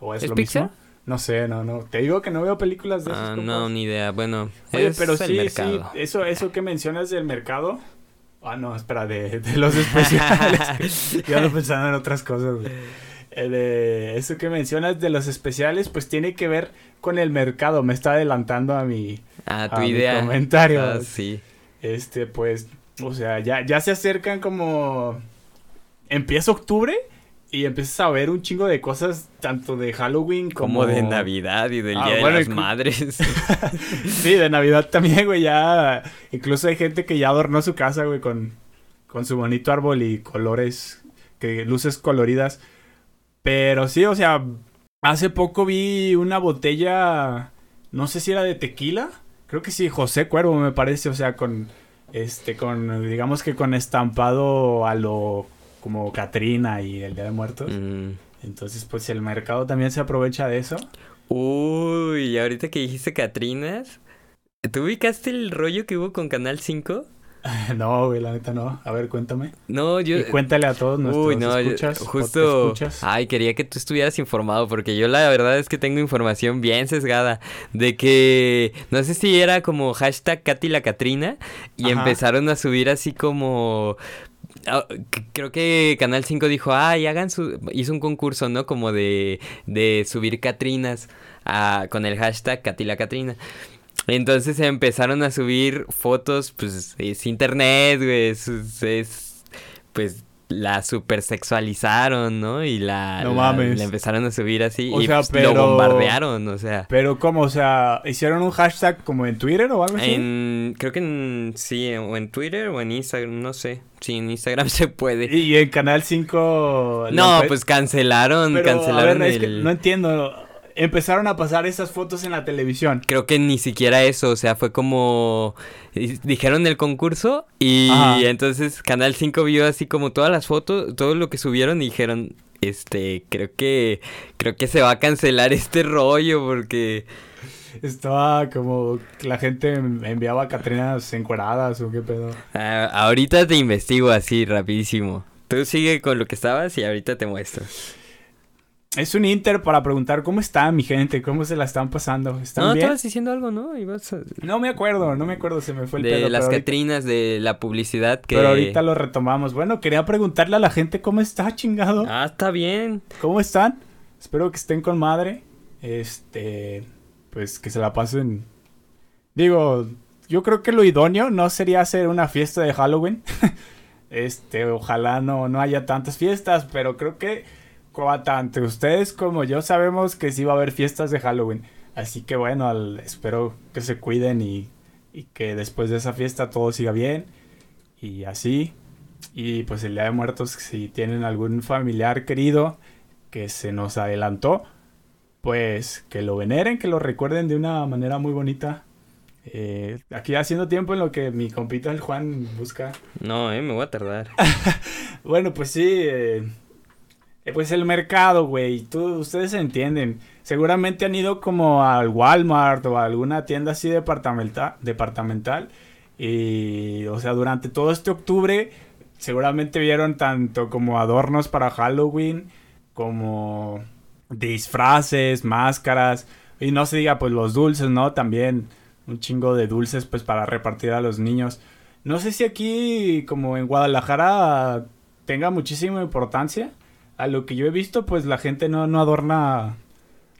¿O es, ¿Es lo Pixar? mismo? No sé, no, no. Te digo que no veo películas de esos Ah, no, ni idea. Bueno, Oye, es pero el sí, sí, mercado. eso, eso que mencionas del mercado. Ah, no, espera, de, de los especiales. *laughs* Yo ando pensando en otras cosas. güey. Eh, de eso que mencionas de los especiales, pues tiene que ver con el mercado. Me está adelantando a mi, Ah, tu a mi idea. comentario. Ah, sí. Este, pues, o sea, ya, ya se acercan como... Empieza octubre y empiezas a ver un chingo de cosas, tanto de Halloween como... Como de Navidad y del Ah, Día de bueno, las Madres. *laughs* Sí, de Navidad también, güey, ya... Incluso hay gente que ya adornó su casa, güey, con, con su bonito árbol y colores, que luces coloridas. Pero sí, o sea, hace poco vi una botella, no sé si era de tequila, creo que sí, José Cuervo me parece, o sea, con, este, con, digamos que con estampado a lo como Catrina y el Día de Muertos. Mm. Entonces, pues el mercado también se aprovecha de eso. Uy, ahorita que dijiste Catrinas, ¿tú ubicaste el rollo que hubo con Canal 5? *laughs* no, güey, la neta no. A ver, cuéntame. No, yo... Y cuéntale a todos nuestros Uy, no, yo- escuchas. justo... escuchas. Ay, quería que tú estuvieras informado porque yo la verdad es que tengo información bien sesgada de que no sé si era como hashtag Katy la Catrina y Ajá. empezaron a subir así como... ah, Creo que Canal 5 dijo, ay, hagan su... Hizo un concurso, ¿no? Como de, de subir Catrinas con el hashtag Katy la Catrina. Entonces empezaron a subir fotos, pues es internet, güey, es- pues la super sexualizaron, ¿no? Y la, No la- mames. la empezaron a subir así O y sea, pues, pero- lo bombardearon, o sea. Pero ¿cómo? O sea, ¿hicieron un hashtag como en Twitter o algo así? En, creo que en, sí, o en Twitter o en Instagram, no sé. Sí, en Instagram *laughs* se puede. Y, en Canal 5... No, pues cancelaron, Pero, a cancelaron es que no entiendo. Empezaron a pasar esas fotos en la televisión. Creo que ni siquiera eso, o sea, fue como dijeron el concurso y Ajá. entonces Canal 5 vio así como todas las fotos, todo lo que subieron y dijeron, este, creo que creo que se va a cancelar este rollo porque Estaba como... La gente enviaba Catrinas encueradas o qué pedo. ah, ahorita te investigo así rapidísimo. Tú sigue con lo que estabas y ahorita te muestro. Es un inter para preguntar cómo está mi gente, cómo se la están pasando. ¿Están No, bien? estabas diciendo algo, ¿no? Ibas a- No me acuerdo, no me acuerdo, se me fue el de pedo. las ahorita- Catrinas, de la publicidad que... Pero ahorita lo retomamos. Bueno, quería preguntarle a la gente cómo está, chingado. Ah, está bien. ¿Cómo están? Espero que estén con madre. Este, pues que se la pasen. Digo, yo creo que lo idóneo no sería hacer una fiesta de Halloween. *laughs* este, ojalá no, no haya tantas fiestas, pero creo que tanto ustedes como yo sabemos que sí va a haber fiestas de Halloween. Así que bueno, espero que se cuiden y, y que después de esa fiesta todo siga bien. Y así. Y pues el Día de Muertos, si tienen algún familiar querido que se nos adelantó, pues que lo veneren, que lo recuerden de una manera muy bonita. Eh, aquí haciendo tiempo en lo que mi compita el Juan busca. No, eh, me voy a tardar. *laughs* bueno, pues sí. Eh, eh, pues el mercado, güey. Ustedes entienden. Seguramente han ido como al Walmart o a alguna tienda así departamental. departamental y, o sea, durante todo este octubre, seguramente vieron tanto como adornos para Halloween, como disfraces, máscaras, y no se diga, pues los dulces, ¿no? También un chingo de dulces, pues para repartir a los niños. No sé si aquí, como en Guadalajara, tenga muchísima importancia. A lo que yo he visto, pues la gente no, no adorna.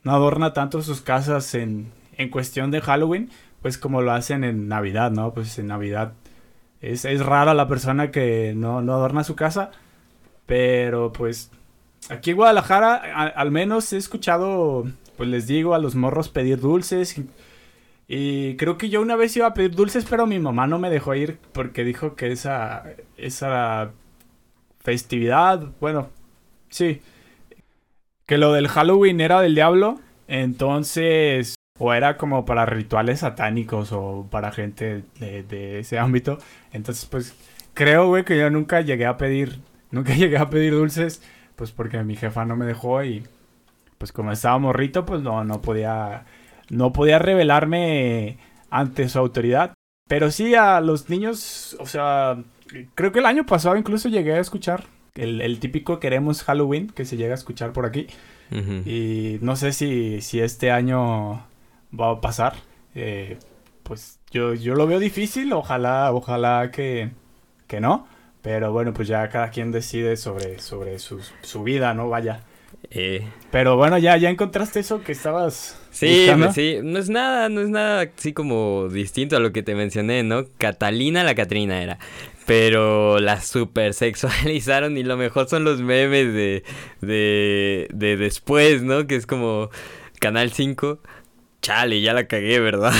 No adorna tanto sus casas en, en cuestión de Halloween pues como lo hacen en Navidad, ¿no? Pues en Navidad es, es rara la persona que no, adorna su casa, pero pues aquí en Guadalajara al menos he escuchado, pues les digo, a los morros pedir dulces. Y, creo que yo una vez iba a pedir dulces, pero mi mamá no me dejó ir porque dijo que esa, esa festividad, bueno, sí, que lo del Halloween era del diablo. Entonces, o era como para rituales satánicos o para gente de, ese ámbito. Entonces, pues creo, güey, que yo nunca llegué a pedir, *laughs* nunca llegué a pedir dulces, pues porque mi jefa no me dejó y pues como estaba morrito, pues no, no podía, no podía revelarme ante su autoridad. Pero sí a los niños, o sea, creo que el año pasado incluso llegué a escuchar el, el típico queremos Halloween que se llega a escuchar por aquí. Y no sé si, si este año va a pasar. Eh, pues yo, yo lo veo difícil, ojalá, ojalá que, que no. Pero bueno, pues ya cada quien decide sobre, sobre su, su vida, ¿no? Vaya. Eh. Pero bueno, ya, ya encontraste eso que estabas. Sí, sí, no es nada, no es nada así como distinto a lo que te mencioné, ¿no? Catalina la Catrina era. Pero la super sexualizaron y lo mejor son los memes de, de, de después, ¿no? Que es como Canal 5 Chale, ya la cagué, ¿verdad?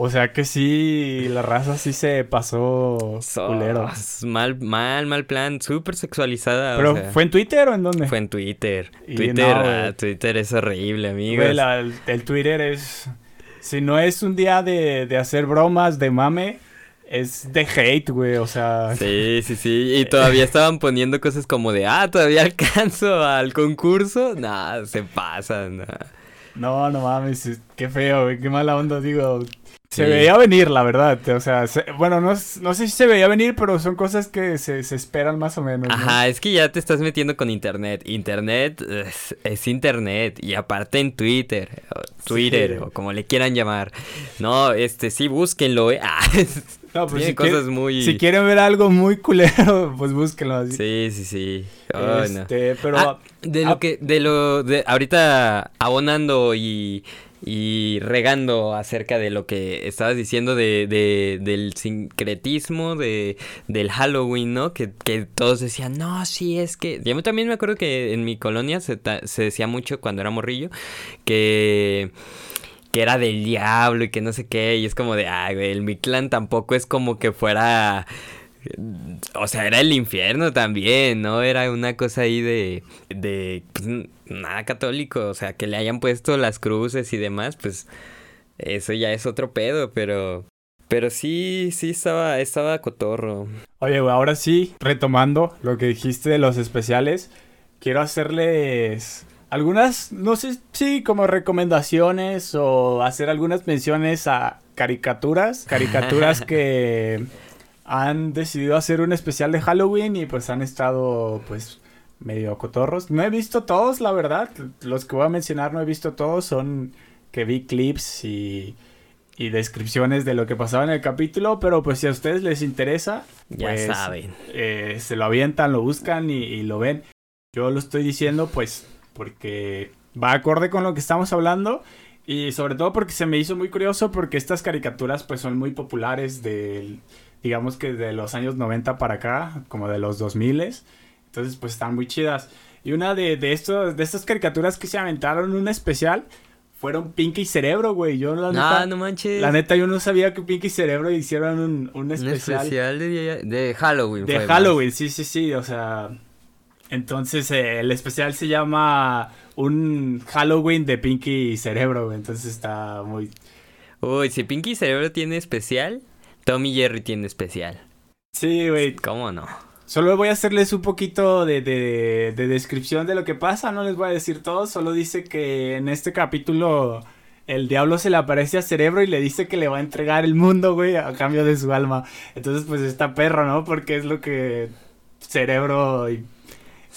O sea que sí, la raza sí se pasó culero. Mal, mal, mal plan, súper sexualizada. ¿Pero fue en Twitter o en dónde? Fue en Twitter. Twitter, ah, Twitter es horrible, amigo. el, Twitter es... Si no es un día de, de hacer bromas, de mame, es de hate, güey, o sea. Sí, *laughs* sí, sí. Y todavía estaban poniendo cosas como de, ah, todavía *laughs* alcanzo al concurso. Nah, se pasan. No, no mames, qué feo, qué mala onda, digo. Se veía venir, la verdad. O sea, bueno, no, no, sé si se veía venir, pero son cosas que se, esperan más o menos. Ajá, es que ya te estás metiendo con internet. Internet es, internet. Y aparte en Twitter, Twitter, o como le quieran llamar. No, este, sí, búsquenlo, eh. *laughs* Ah, no, pues si cosas muy... Si quieren ver algo muy culero, *laughs* pues búsquenlo así. Sí, sí, sí. este, pero... Ah, de lo que, de lo, de ahorita abonando y y regando acerca de lo que estabas diciendo de, de del sincretismo de, del Halloween, ¿no? Que, que, todos decían, no, sí, es que... Yo también me acuerdo que en mi colonia se, se decía mucho cuando era morrillo que era del diablo y que no sé qué, y es como de, ay, güey, el mi clan tampoco es como que fuera o sea, era el infierno también, ¿no? Era una cosa ahí de, de pues, nada católico, o sea, que le hayan puesto las cruces y demás, pues eso ya es otro pedo, pero pero sí, sí estaba estaba cotorro. Oye, ahora sí, retomando lo que dijiste de los especiales, quiero hacerles algunas, no sé si como recomendaciones o hacer algunas menciones a caricaturas, caricaturas *laughs* que han decidido hacer un especial de Halloween y pues han estado pues medio cotorros. No he visto todos, la verdad. Los que voy a mencionar no he visto todos. Son que vi clips y, y descripciones de lo que pasaba en el capítulo. Pero pues si a ustedes les interesa, ya pues, saben. Eh, se lo avientan, lo buscan y, lo ven. Yo lo estoy diciendo pues porque va acorde con lo que estamos hablando. Y sobre todo porque se me hizo muy curioso porque estas caricaturas pues son muy populares de, digamos que de los años 90 para acá, como de los 2000. Entonces pues están muy chidas. Y una de, de, estos, de estas caricaturas que se aventaron un especial fueron Pinky y Cerebro, güey. Yo la neta. Ah, no manches. La neta, yo no sabía que Pinky y Cerebro hicieron un, un especial. Un especial de, de Halloween. De Halloween, sí, sí, sí. O sea. Entonces, eh, el especial se llama Un Halloween de Pinky y Cerebro, güey. Entonces está muy. Uy, si Pinky y Cerebro tiene especial, Tommy Jerry tiene especial. Sí, güey. ¿Cómo no? Solo voy a hacerles un poquito de, de, de, descripción de lo que pasa, no les voy a decir todo, solo dice que en este capítulo el diablo se le aparece a Cerebro y le dice que le va a entregar el mundo, güey, a cambio de su alma. Entonces, pues está perro, ¿no? Porque es lo que Cerebro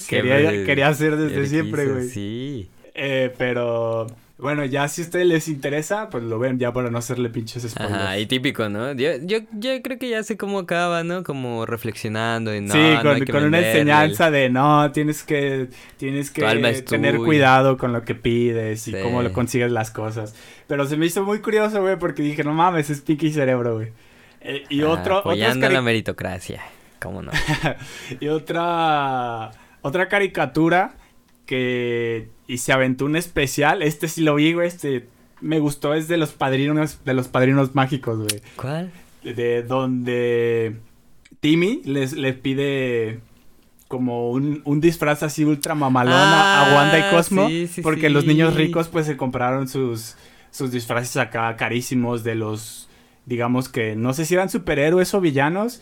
quería, quería hacer desde siempre, güey. Sí. Eh, pero bueno, ya si a ustedes les interesa, pues lo ven ya para no hacerle pinches spoilers. Ajá, y típico, ¿no? Yo, yo, yo creo que ya sé cómo acaba, ¿no? Como reflexionando y no, Sí, no con, hay que con una enseñanza de no, tienes que, tienes que tener tuya. cuidado con lo que pides y Sí. cómo lo consigues las cosas. Pero se me hizo muy curioso, güey, porque dije, no mames, es Pinky Cerebro, güey. Eh, y otro, apoyando la meritocracia. ¿Cómo no? *laughs* y otra, otra caricatura que, y se aventó un especial, este sí lo vi, güey, este me gustó, es de los padrinos, de los padrinos mágicos, güey. ¿Cuál? de donde Timmy les, les pide como un, un disfraz así ultra mamalona a Wanda y Ah, Cosmo. sí, sí, porque los niños ricos pues se compraron sus, sus disfraces acá carísimos de los, digamos que no sé si eran superhéroes o villanos.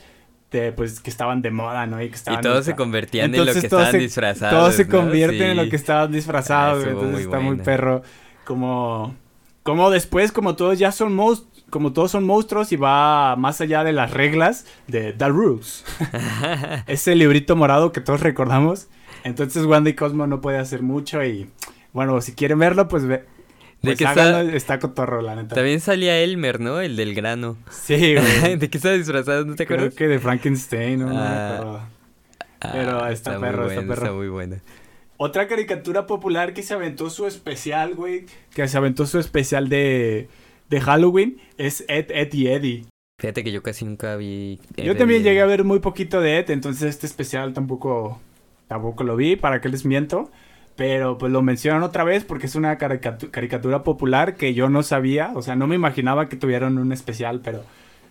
De, pues que estaban de moda, ¿no? Y, que Y estaban todos se convertían en lo que estaban se- disfrazados. Todos se ¿no? convierten en lo que estaban disfrazados, Ah, entonces muy está muy perro. Como, como después, como todos ya son monstruos, como todos son monstruos y va más allá de las reglas de The Rules. *laughs* Ese librito morado que todos recordamos. Entonces Wanda y Cosmo no puede hacer mucho y bueno, si quieren verlo, pues ve. ¿De Pues háganlo, está- está cotorro, la neta. También salía Elmer, ¿no? El del grano. Sí, güey. *laughs* ¿De qué estaba disfrazado? ¿No te Creo acuerdas? que de Frankenstein, no, me Ah. acuerdo. Pero está muy perro, está perro. Está muy buena. Otra caricatura popular que se aventó su especial, güey. Que se aventó su especial de, de Halloween es Ed, Ed y Eddie. Fíjate que yo casi nunca vi. Yo también llegué a ver muy poquito de Ed, entonces este especial tampoco, tampoco lo vi, para qué les miento. Pero pues lo mencionan otra vez porque es una caricatu- caricatura popular que yo no sabía, o sea, no me imaginaba que tuvieran un especial, pero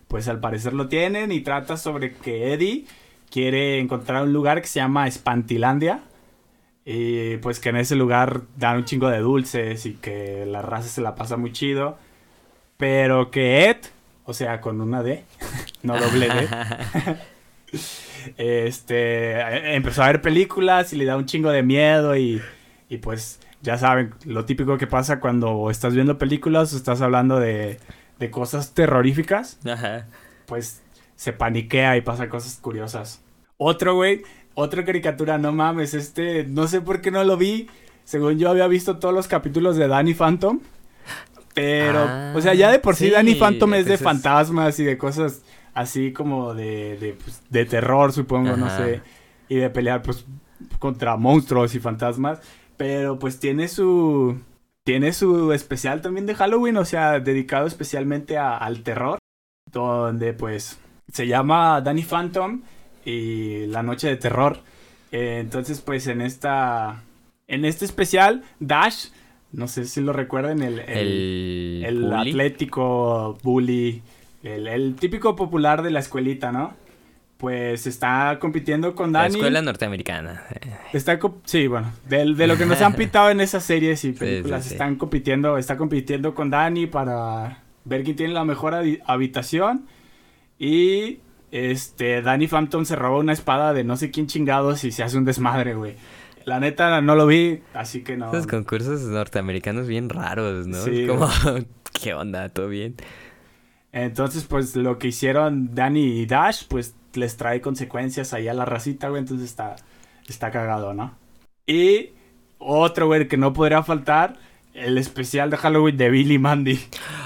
pues al parecer lo tienen y trata sobre que Eddie quiere encontrar un lugar que se llama Espantilandia. Y pues que en ese lugar dan un chingo de dulces y que la raza se la pasa muy chido. Pero que Ed, o sea, con una D, *laughs* no doble D, *laughs* *laughs* este, empezó a ver películas y le da un chingo de miedo y, y pues ya saben, lo típico que pasa cuando estás viendo películas o estás hablando de, de cosas terroríficas, Ajá. pues se paniquea y pasa cosas curiosas. Otro, güey, otra caricatura, no mames, este, no sé por qué no lo vi. Según yo había visto todos los capítulos de Danny Phantom. Pero, Ah, o sea, ya de por sí, sí, Danny Phantom es de fantasmas y de cosas así como de, de, pues, de terror, supongo, no sé. Y de pelear, pues, contra monstruos y fantasmas. Pero, pues, tiene su... Tiene su especial también de Halloween, o sea, dedicado especialmente a- al terror. Donde, pues, se llama Danny Phantom y La Noche de Terror. Eh, entonces, pues, en esta... En este especial, Dash, no sé si lo recuerden, el... el- El. el bully. atlético bully, el, el típico popular de la escuelita, ¿no? Pues está compitiendo con La Dani. escuela norteamericana. Está co- sí, bueno, de, de lo que nos han *laughs* pitado en esas series y sí, películas, sí. están compitiendo, está compitiendo con Dani para ver quién tiene la mejor habi- habitación. Y este, Danny Phantom se roba una espada de no sé quién chingados y se hace un desmadre, güey. La neta no lo vi, así que no. Esos concursos norteamericanos bien raros, ¿no? Sí, como, *laughs* ¿qué onda? ¿Todo bien? Entonces, pues lo que hicieron Danny y Dash, pues les trae consecuencias ahí a la racita, güey. Entonces está, está cagado, ¿no? Y otro, güey, que no podría faltar, el especial de Halloween de Billy Mandy.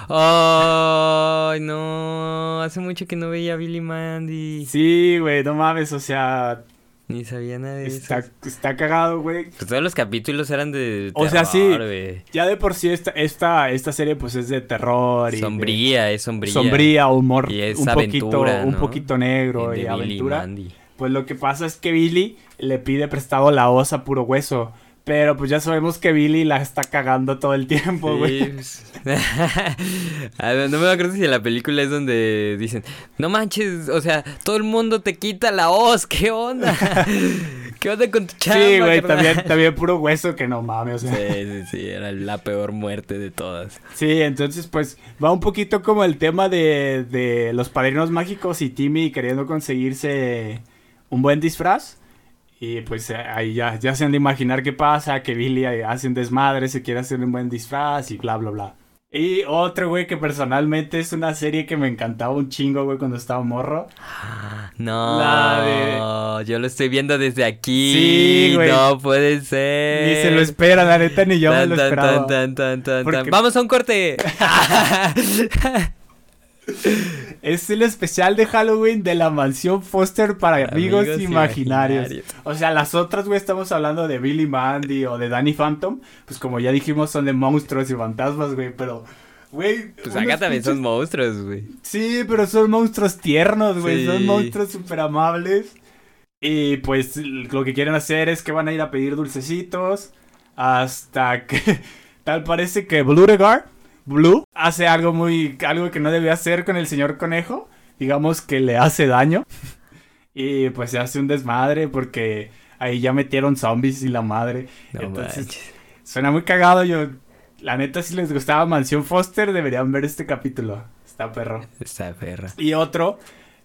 Ay, no. Hace mucho que no veía a Billy Mandy. Sí, güey, no mames, o sea, Ni sabía nada de Está, eso. está cagado, güey. Pues todos los capítulos eran de O sea, sí. terror. Ya de por sí esta, esta, esta serie pues es de terror y de- Sombría, es sombría. sombría, humor Y es un poquito, aventura, un ¿no? poquito negro de y Billy aventura. Mandy. Pues lo que pasa es que Billy le pide prestado la osa puro hueso. Pero pues ya sabemos que Billy la está cagando todo el tiempo, güey. Sí, pues. *laughs* No me acuerdo si en la película es donde dicen, no manches, o sea, todo el mundo te quita la hoz, ¿qué onda? *laughs* ¿Qué onda con tu chamba? Sí, güey, carnal?" también, también puro hueso que no mames, o sea. Sí, sí, sí, era la peor muerte de todas. Sí, entonces pues va un poquito como el tema de, de los padrinos mágicos y Timmy queriendo conseguirse un buen disfraz. Y pues eh, ahí ya, ya se han de imaginar qué pasa, que Billy eh, hace un desmadre, se quiere hacer un buen disfraz y bla, bla, bla. Y otro, güey, que personalmente es una serie que me encantaba un chingo, güey, cuando estaba morro. *gasps* No, La yo lo estoy viendo desde aquí. Sí, güey. No puede ser. Ni se lo espera, la neta, ni yo me lo esperaba. tan, tan, Porque-. Vamos a un corte. *laughs* *laughs* Es el especial de Halloween de la mansión Foster para amigos, Amigos imaginarios. imaginarios. O sea, las otras, güey, estamos hablando de Billy Mandy o de Danny Phantom. Pues como ya dijimos, son de monstruos y fantasmas, güey. Pero, güey. Pues acá también son monstruos, güey. Sí, pero son monstruos tiernos, güey. Son monstruos súper amables. Y pues lo que quieren hacer es que van a ir a pedir dulcecitos. Hasta que *laughs* tal parece que Bluegar, Blue, hace algo muy. algo que no debe hacer con el señor conejo. Digamos que le hace daño. *laughs* Y pues se hace un desmadre porque ahí ya metieron zombies y la madre. No Entonces, manches. Suena muy cagado. Yo, la neta, si les gustaba Mansión Foster, deberían ver este capítulo. Está perro. Perra. Y otro,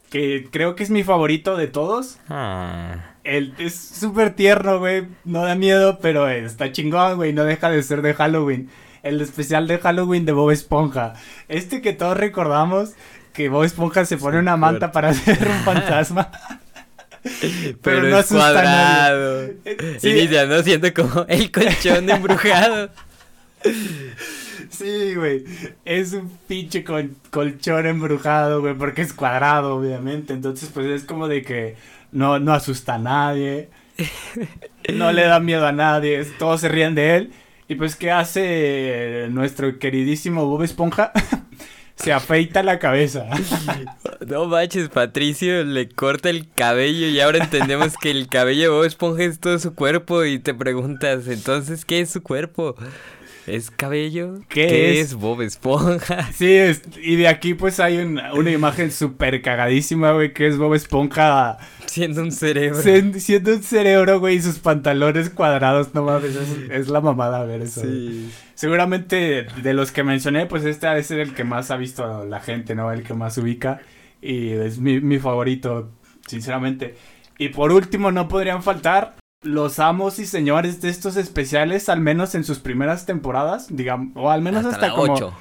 que creo que es mi favorito de todos. Ah. El, es súper tierno, güey. No da miedo, pero está chingón, güey. No deja de ser de Halloween. El especial de Halloween de Bob Esponja. Este que todos recordamos que Bob Esponja se pone una manta para hacer un fantasma. *laughs* Pero, no es asusta a nadie. cuadrado. Sí. Inicia, ¿no? Siento como el colchón *laughs* embrujado. Sí, güey. Es un pinche col- colchón embrujado, güey, porque es cuadrado, obviamente. Entonces, pues es como de que no, no asusta a nadie. No le da miedo a nadie. Todos se ríen de él. Y pues, ¿qué hace nuestro queridísimo Bob Esponja? *laughs* se afeita la cabeza. *laughs* No manches, Patricio le corta el cabello y ahora entendemos que el cabello de Bob Esponja es todo su cuerpo y te preguntas, entonces, ¿qué es su cuerpo? ¿Es cabello? ¿Qué es? es Bob Esponja? *laughs* Sí, es- y de aquí pues hay un- una imagen súper cagadísima, güey, que es Bob Esponja Siendo un cerebro. Sen- siendo un cerebro, güey, y sus pantalones cuadrados, no mames, es, es la mamada ver eso. güey. Sí. Seguramente de los que mencioné, pues este es el que más ha visto la gente, ¿no? El que más ubica y es mi, mi favorito, sinceramente. Y por último, no podrían faltar los amos y señores de estos especiales, al menos en sus primeras temporaades, digamos, o al menos hasta, Hasta, la como... 8.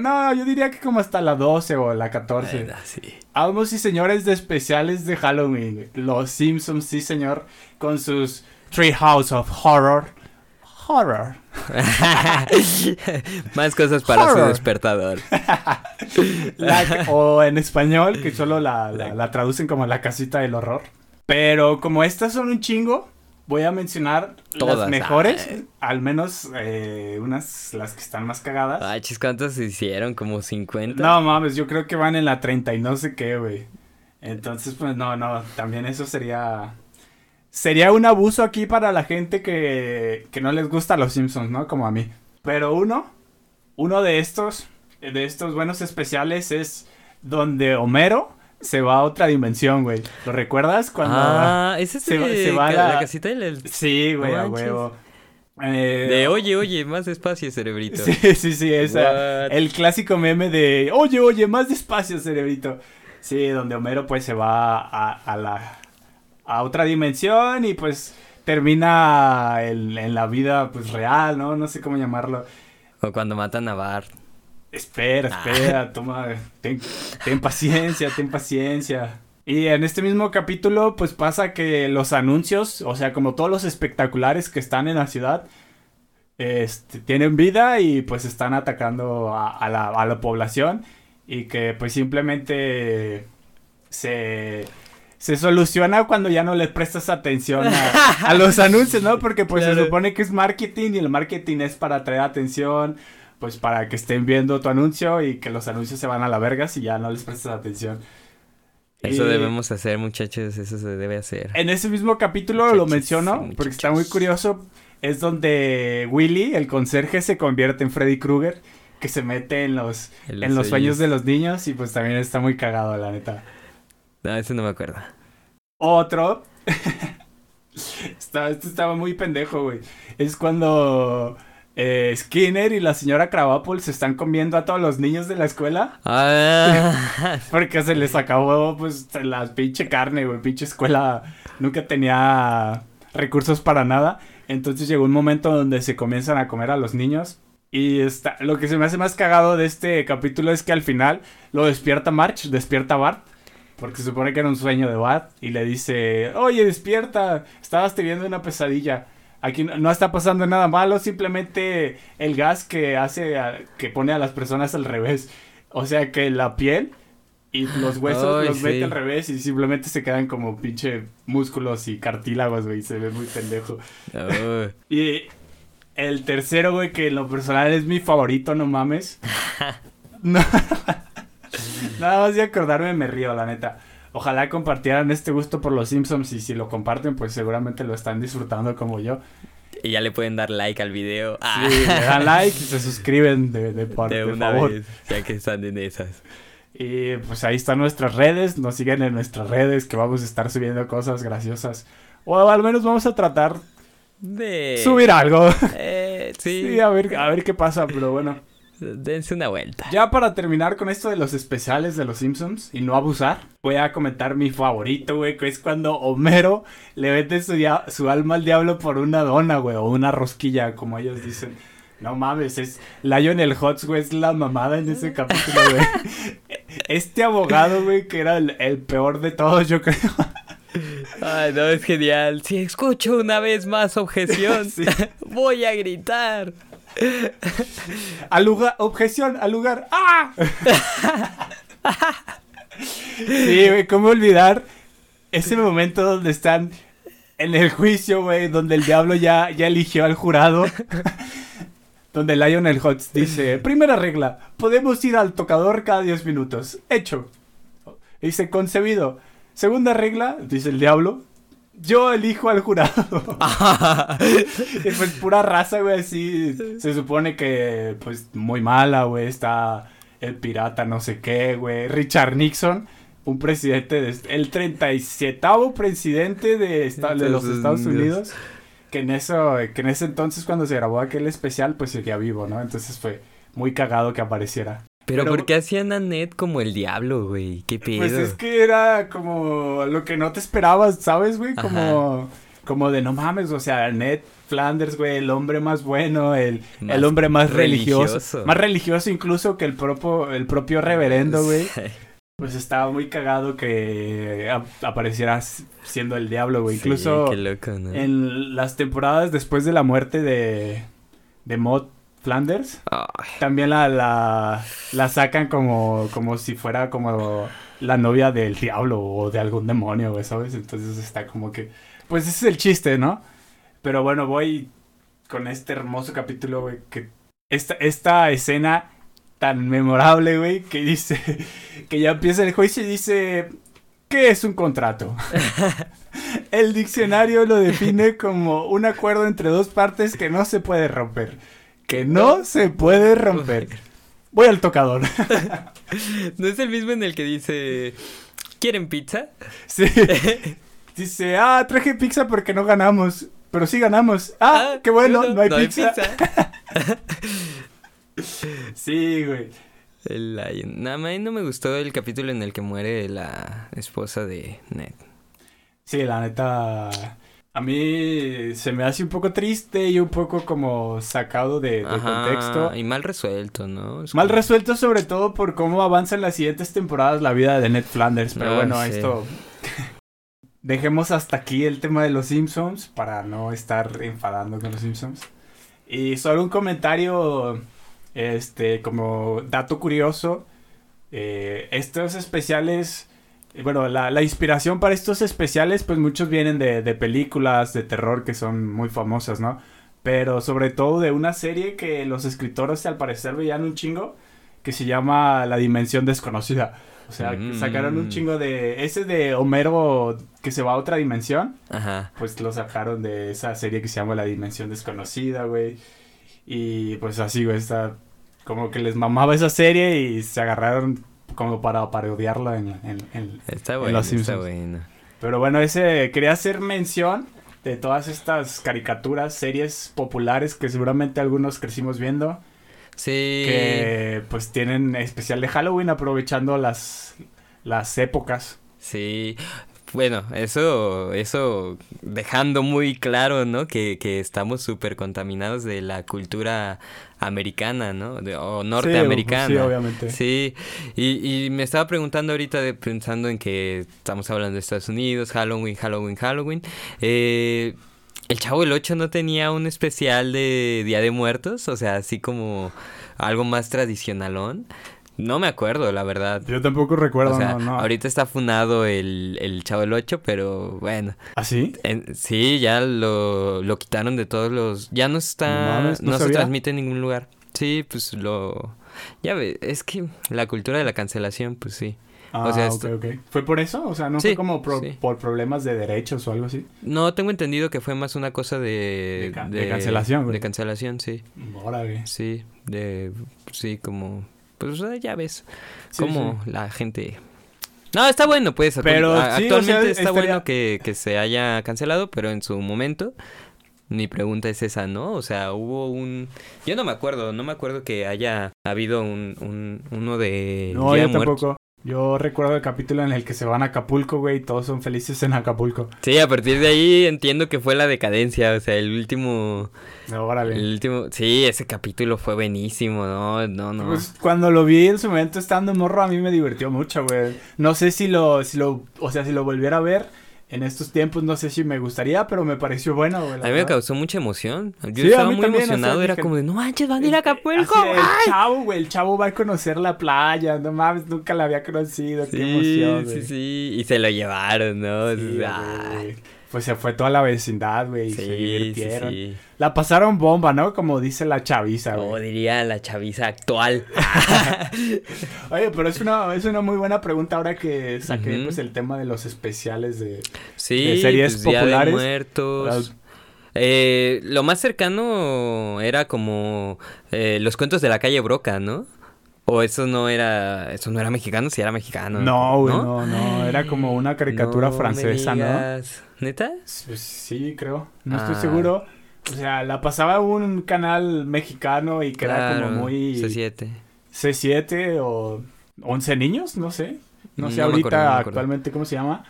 No, yo diría que como hasta la 12 o la 14. Ah, sí. Amos y señores de especiales de Halloween. Los Simpsons, sí señor, con sus Treehouse of Horror. Horror. *laughs* Más cosas para su despertador. *laughs* La- o en español, que solo la, la- la traducen como la casita del horror. Pero como estas son un chingo, voy a mencionar las Todas. mejores. Ay. Al menos eh, unas, las que están más cagadas. Ay, chis, ¿cuántas se hicieron? ¿Como 50? No mames, yo creo que van en la 30 y no sé qué, güey. Entonces, pues no, no, también eso sería... Sería un abuso aquí para la gente que, que no les gusta los Simpsons, ¿no? Como a mí. Pero uno, uno de estos, de estos buenos especiales es donde Homero se va a otra dimensión, güey. ¿Lo recuerdas? Cuando... Ah, ese es se se va ca- la- la... casita del... Sí, güey, a huevo. Eh, De oye, oye, más despacio, cerebrito. *laughs* Sí, sí, sí, esa. El clásico meme de, oye, oye, más despacio, cerebrito. Sí, donde Homero pues se va a, a la a otra dimensión y pues termina en, en la vida pues real, ¿no? No sé cómo llamarlo. O cuando matan a Bart. Espera, Ah. espera, toma, ten, ten paciencia, ten paciencia. Y en este mismo capítulo, pues pasa que los anuncios, o sea, como todos los espectaculares que están en la ciudad, este, tienen vida y pues están atacando a, a la, a la población y que pues simplemente se, se soluciona cuando ya no le prestas atención a, los *laughs* anuncios, ¿no? Porque pues se supone que es marketing y el marketing es para atraer atención, pues para que estén viendo tu anuncio y que los anuncios se van a la verga si ya no les prestas atención. Eso debemos hacer, muchachos, eso se debe hacer. En ese mismo capítulo lo menciono porque está muy curioso. Es donde Willy, el conserje, se convierte en Freddy Krueger, que se mete en los, en los, sueños de los niños y pues también está muy cagado, la neta. No, eso no me acuerdo. Otro. *laughs* estaba, este estaba muy pendejo, güey. Es cuando eh, Skinner y la señora Krabappel se están comiendo a todos los niños de la escuela. Ah. *laughs* Porque se les acabó, pues, la pinche carne, güey. Pinche escuela nunca tenía recursos para nada. Entonces llegó un momento donde se comienzan a comer a los niños. Y está, lo que se me hace más cagado de este capítulo es que al final lo despierta March, despierta Bart. Porque se supone que era un sueño de Bart. Y le dice, oye, despierta, estabas teniendo una pesadilla. Aquí no está pasando nada malo, simplemente el gas que hace, que pone a las personas al revés. O sea que la piel y los huesos los mete al revés y simplemente se quedan como pinche músculos y cartílagos, güey. Se ve muy pendejo. y el tercero, güey, que en lo personal es mi favorito, no mames. *laughs* *laughs* Nada más de acordarme me río, la neta. Ojalá compartieran este gusto por los Simpsons y si lo comparten, pues seguramente lo están disfrutando como yo. Y ya le pueden dar like al video. Sí, le dan *laughs* like y se suscriben de, de, de, una Vez, ya que están en esas. Y pues ahí están nuestras redes, nos siguen en nuestras redes que vamos a estar subiendo cosas graciosas. O al menos vamos a tratar de subir algo. Eh, sí. *laughs* sí, a ver, a ver qué pasa, pero bueno. Dense una vuelta. Ya para terminar con esto de los especiales de los Simpsons y no abusar, voy a comentar mi favorito, güey, que es cuando Homero le vende su, su alma al diablo por una dona, güey, o una rosquilla, como ellos dicen. No mames, es Lionel Hutz, güey, es la mamada en ese capítulo, güey. *laughs* Este abogado, güey, que era el, peor de todos, yo creo. Ay, no, es genial. Si escucho una vez más objeción, *laughs* *laughs* voy a gritar. Al lugar, objeción, al lugar. ¡Ah! sí, güey, ¿cómo olvidar ese momento donde están en el juicio, güey, donde el diablo ya, ya eligió al jurado? donde Lionel Hutz dice, primera regla, podemos ir al tocador cada 10 minutos. Hecho. Dice, concebido. Segunda regla, dice el diablo, yo elijo al jurado. *laughs* y pues pura raza, güey, así. Se supone que, pues, muy mala, güey. Está el pirata no sé qué, güey. Richard Nixon, un presidente, de, el 37 presidente de, de los Estados Unidos. Que en, eso, que en ese entonces, cuando se grabó aquel especial, pues seguía vivo, ¿no? Entonces fue muy cagado que apareciera. Pero, ¿por qué hacían a Ned como el diablo, güey? ¿Qué pedo? Pues es que era como lo que no te esperabas, ¿sabes, güey? Como, como de no mames, o sea, Ned Flanders, güey, el hombre más bueno, el, el hombre más religioso. Más religioso incluso que el propio, el propio reverendo, güey. *laughs* Pues estaba muy cagado que apareciera siendo el diablo, güey. Incluso en las temporadas después de la muerte de, de Mod Flanders. También la, la, la, sacan como, como si fuera como la novia del diablo o de algún demonio, ¿sabes? Entonces está como que... Pues ese es el chiste, ¿no? Pero bueno, voy con este hermoso capítulo, güey, que... Esta, esta escena tan memorable, güey, que dice... *laughs* Que ya empieza el juicio y dice... ¿Qué es un contrato? *laughs* el diccionario lo define como un acuerdo entre dos partes que no se puede romper que no se puede romper. Voy al tocador. *laughs* ¿No es el mismo en el que dice, ¿quieren pizza? Sí. *laughs* Dice, ah, traje pizza porque no ganamos. Pero sí ganamos. Ah, ah qué bueno, no, hay pizza. *laughs* sí, güey. El Nada más no me gustó el capítulo en el que muere la esposa de Ned. Sí, la neta. A mí se me hace un poco triste y un poco como sacado de, contexto. Y mal resuelto, ¿no? mal resuelto sobre todo por cómo avanza en las siguientes temporadas la vida de Ned Flanders. Pero ah, bueno, esto... *laughs* Dejemos hasta aquí el tema de los Simpsons para no estar enfadando con los Simpsons. Y solo un comentario, este, como dato curioso. Eh, estos especiales bueno, la, la inspiración para estos especiales, pues muchos vienen de, de películas de terror que son muy famosas, ¿no? Pero sobre todo de una serie que los escritores al parecer veían un chingo, que se llama La Dimensión Desconocida. O sea, que Mm. sacaron un chingo de... Ese de Homero que se va a otra dimensión, Ajá. pues lo sacaron de esa serie que se llama La Dimensión Desconocida, güey. Y pues así, güey, está... Como que les mamaba esa serie y se agarraron como para parodiarla en, en, en- Está Los está Simpsons. bueno. Pero bueno, ese quería hacer mención de todas estas caricaturas, series populares que seguramente algunos crecimos viendo, Sí. que pues tienen especial de Halloween aprovechando las las épocas. Sí, bueno, eso, eso dejando muy claro, ¿no? Que, que estamos súper contaminados de la cultura americana, ¿no? De- o norteamericana. Sí, obviamente. Sí, y, y me estaba preguntando ahorita, de, pensando en que estamos hablando de Estados Unidos, Halloween, Halloween, Halloween. Eh, ¿El Chavo del 8 no tenía un especial de Día de Muertos? O sea, así como algo más tradicionalón. No me acuerdo, la verdad. Yo tampoco recuerdo, O sea, no, no. ahorita está funado el, el Chavo del 8, pero bueno. ¿Así? En- sí, ya lo, lo quitaron de todos los... Ya no está... No no no se transmite en ningún lugar. Sí, pues lo... Ya ves, es que la cultura de la cancelación, pues sí. Ah, O sea, ok, esto- ok. ¿Fue por eso? O sea, ¿no Sí, fue como pro- sí. por problemas de derechos o algo así? No, tengo entendido que fue más una cosa de... De ca- de cancelación, güey. De cancelación, sí. Órale. Sí, de... Sí, como... Pues o sea, ya ves. Sí, como la gente... No, está bueno, pues. Pero a- sí, o actualmente sea, está estaría- bueno que, que se haya cancelado, pero en su momento... Mi pregunta es esa, ¿no? O sea, hubo un... Yo no me acuerdo, no me acuerdo que haya habido un, un uno de... No, yo tampoco. Yo recuerdo el capítulo en el que se van a Acapulco, güey, y todos son felices en Acapulco. Sí, a partir de ahí entiendo que fue la decadencia, o sea, el último... Órale. El último... Sí, ese capítulo fue buenísimo, ¿no? No, no. Pues cuando lo vi en su momento estando morro a mí me divirtió mucho, güey. No sé si lo, si lo, o sea, si lo volviera a ver en estos tiempos, no sé si me gustaría, pero me pareció bueno, güey. A mí me verdad. causó mucha emoción. Yo Sí, estaba muy también, o sea, emocionado, era dije, como de, no manches, van a ir a Acapulco. El ¡ay!". chavo, güey, el chavo va a conocer la playa, no mames, nunca la había conocido, qué Sí, emoción, sí, güey. sí, y se lo llevaron, ¿no? Sí. Pues se fue toda la vecindad, güey, y sí, se sí, divirtieron. sí. La pasaron bomba, ¿no? Como dice la chaviza, Como güey. diría la chaviza actual. *laughs* Oye, pero es una, es una muy buena pregunta ahora que saqué, pues, el tema de los especiales de... Sí, De series pues, Día de populares. Muertos. Eh, lo más cercano era como eh, los cuentos de la calle Broca, ¿no? O eso no era, eso no era mexicano, si era mexicano. No, güey, no, no, era como una caricatura No me francesa, ¿no? ¿Neta? Pues sí, creo. No estoy Ah. seguro. O sea, la pasaba un canal mexicano y que era como muy C7. C7 o 11 niños, no sé. No sé No me ahorita acuerdo. actualmente cómo se llama.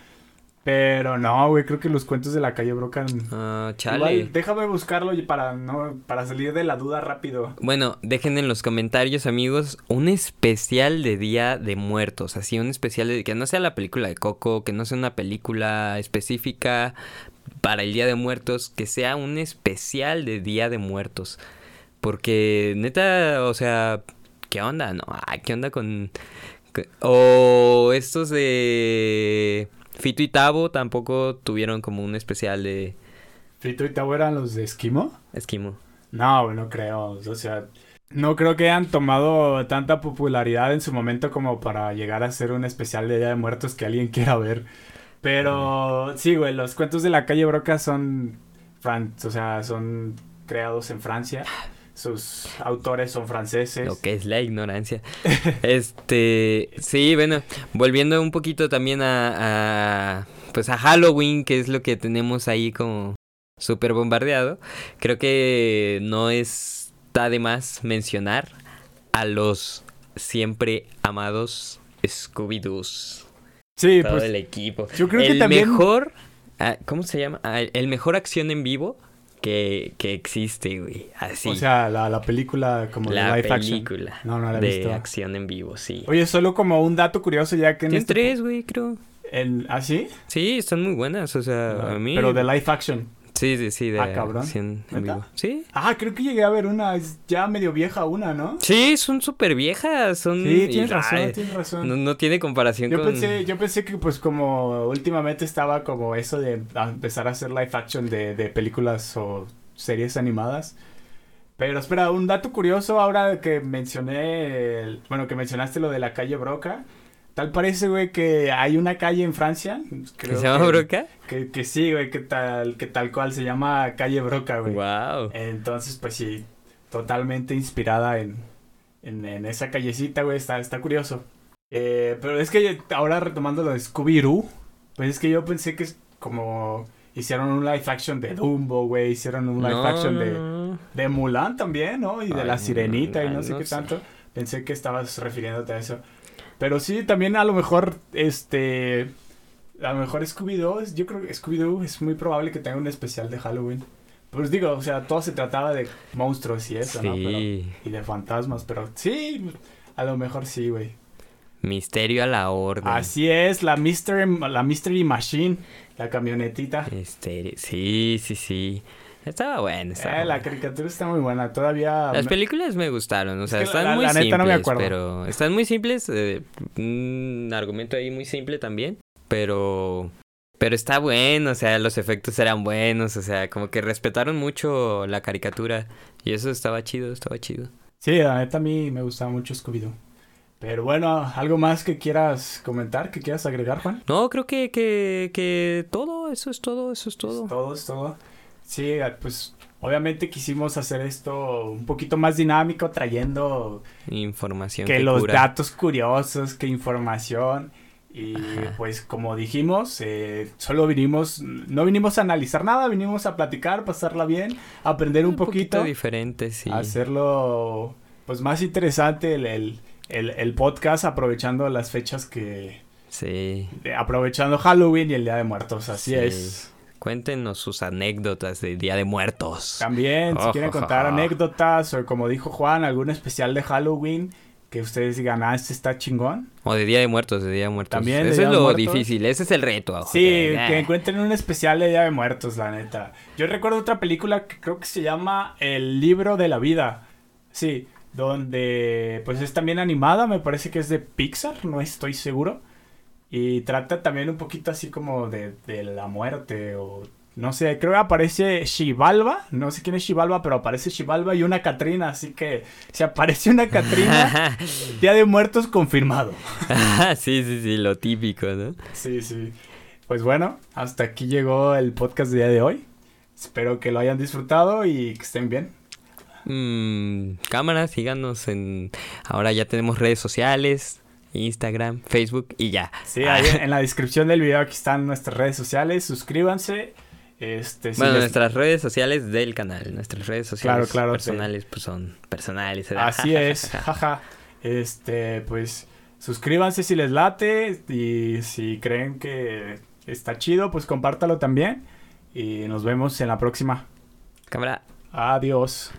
Pero no, güey, creo que los cuentos de la calle Brocan. Ah, chale. Igual, déjame buscarlo para no para salir de la duda rápido. Bueno, dejen en los comentarios, amigos, un especial de Día de Muertos. Así, un especial de que no sea la película de Coco, que no sea una película específica para el Día de Muertos, que sea un especial de Día de Muertos. Porque, neta, o sea, ¿qué onda? No, ay, ¿qué onda con. con- O estos de. Fito y Tavo tampoco tuvieron como un especial de ¿Frito y Tavo eran los de Esquimo? Esquimo. No, no creo. O sea, no creo que hayan tomado tanta popularidad en su momento como para llegar a ser un especial de Día de Muertos que alguien quiera ver. Pero sí, güey, los cuentos de la calle Broca son, fran- o sea, son creados en Francia. Sus autores son franceses. Lo que es la ignorancia. *laughs* este, sí, bueno, volviendo un poquito también a, a, pues a Halloween, que es lo que tenemos ahí como súper bombardeado. Creo que no está de más mencionar a los siempre amados Scooby-Doos. Sí, todo pues el equipo. yo creo que el también- mejor, ah, ¿cómo se llama? Ah, el mejor acción en vivo que, que existe, güey. Así. O sea, la, la película como la de live action. película No, no la he de visto. acción en vivo, sí. Oye, solo como un dato curioso ya que en Tiene este... tres, güey, creo. ¿Ah, sí? Sí, están muy buenas, o sea, a mí... Pero de live action. Sí, sí, sí. De, Ah, cabrón. sí, en- en ¿Neta? vivo. Sí. Ah, creo que llegué a ver una, es ya medio vieja una, ¿no? Sí, son súper viejas. Son... Sí, tienes y- razón, ay, tienes razón. No, no tiene comparación Yo con... pensé, yo pensé que pues como últimamente estaba como eso de empezar a hacer live action de, de películas o series animadas. Pero espera, un dato curioso ahora que mencioné, el- bueno, que mencionaste lo de la calle Broca. Tal parece, güey, que hay una calle en Francia. ¿Que creo se llama que- Broca? Que, que sí, güey, que tal, que tal cual se llama calle Broca, güey. Wow. Entonces, pues sí, totalmente inspirada en, en, en esa callecita, güey, está, está curioso. Eh, pero es que ahora retomando lo de Scooby-Doo, pues es que yo pensé que es como hicieron un live action de Dumbo, güey, hicieron un live No, action de, no. de Mulan también, ¿no? Y de Ay, La Sirenita y no sé no qué sé. tanto. Pensé que estabas refiriéndote a eso. Pero sí, también a lo mejor, este... A lo mejor Scooby-Doo, yo creo que Scooby-Doo es muy probable que tenga un especial de Halloween. Pues digo, o sea, todo se trataba de monstruos y eso, ¿no? Pero- Sí. y de fantasmas, pero sí, a lo mejor sí, güey. Misterio a la orden. Así es, la Mystery, la Mystery Machine, la camionetita. Misterio. Sí, sí, sí. Estaba bueno. Estaba Eh, la caricatura está muy buena, todavía... Las películas me gustaron, o sea, que están la- muy la simples, neta no me acuerdo. pero están muy simples, eh, un argumento ahí muy simple también, pero pero está bueno, o sea, los efectos eran buenos, o sea, como que respetaron mucho la caricatura y eso estaba chido, estaba chido. Sí, la neta a mí me gustaba mucho Scooby-Doo. Pero bueno, ¿algo más que quieras comentar, que quieras agregar, Juan? No, creo que que que todo, eso es todo, eso es todo. Es todo, es todo. Sí, pues obviamente quisimos hacer esto un poquito más dinámico, trayendo Información que que los cura. datos curiosos, que información. Y Ajá. pues como dijimos, eh, solo vinimos, no vinimos a analizar nada, vinimos a platicar, pasarla bien, aprender un, poquito, diferente, sí. hacerlo pues más interesante el, el, el- el podcast, aprovechando las fechas que... Sí. de- aprovechando Halloween y el Día de Muertos, así Sí. es. Cuéntenos sus anécdotas de Día de Muertos. También, si Oh, quieren contar anécdotas o como dijo Juan, algún especial de Halloween que ustedes digan, ah, este está chingón. O de Día de Muertos, de Día de Muertos. También Eso es lo Muertos. difícil, ese es el reto. ojo, Sí, que- que ah. encuentren un especial de Día de Muertos, la neta. Yo recuerdo otra película que creo que se llama El libro de la vida. Sí, donde pues es también animada, me parece que es de Pixar, no estoy seguro. Y trata también un poquito así como de, de la muerte o no sé, creo que aparece Shivalba, no sé quién es Shivalba, pero aparece Shivalba y una Catrina, así que si aparece una Catrina, *laughs* Día de Muertos confirmado. *laughs* sí, sí, sí, lo típico, ¿no? Sí, sí. Pues bueno, hasta aquí llegó el podcast del día de hoy. Espero que lo hayan disfrutado y que estén bien. Mm, cámara, síganos en... Ahora ya tenemos redes sociales, Instagram, Facebook y ya. Sí, ahí en la descripción del video aquí están nuestras redes sociales. Suscríbanse. Este, si bueno, les- nuestras redes sociales del canal, nuestras redes sociales Claro, claro, personales, pues son personales. ¿verdad? Así es, *laughs* jaja. Este, pues suscríbanse si les late y si creen que está chido, pues compártalo también. Y nos vemos en la próxima. Cámara. Adiós.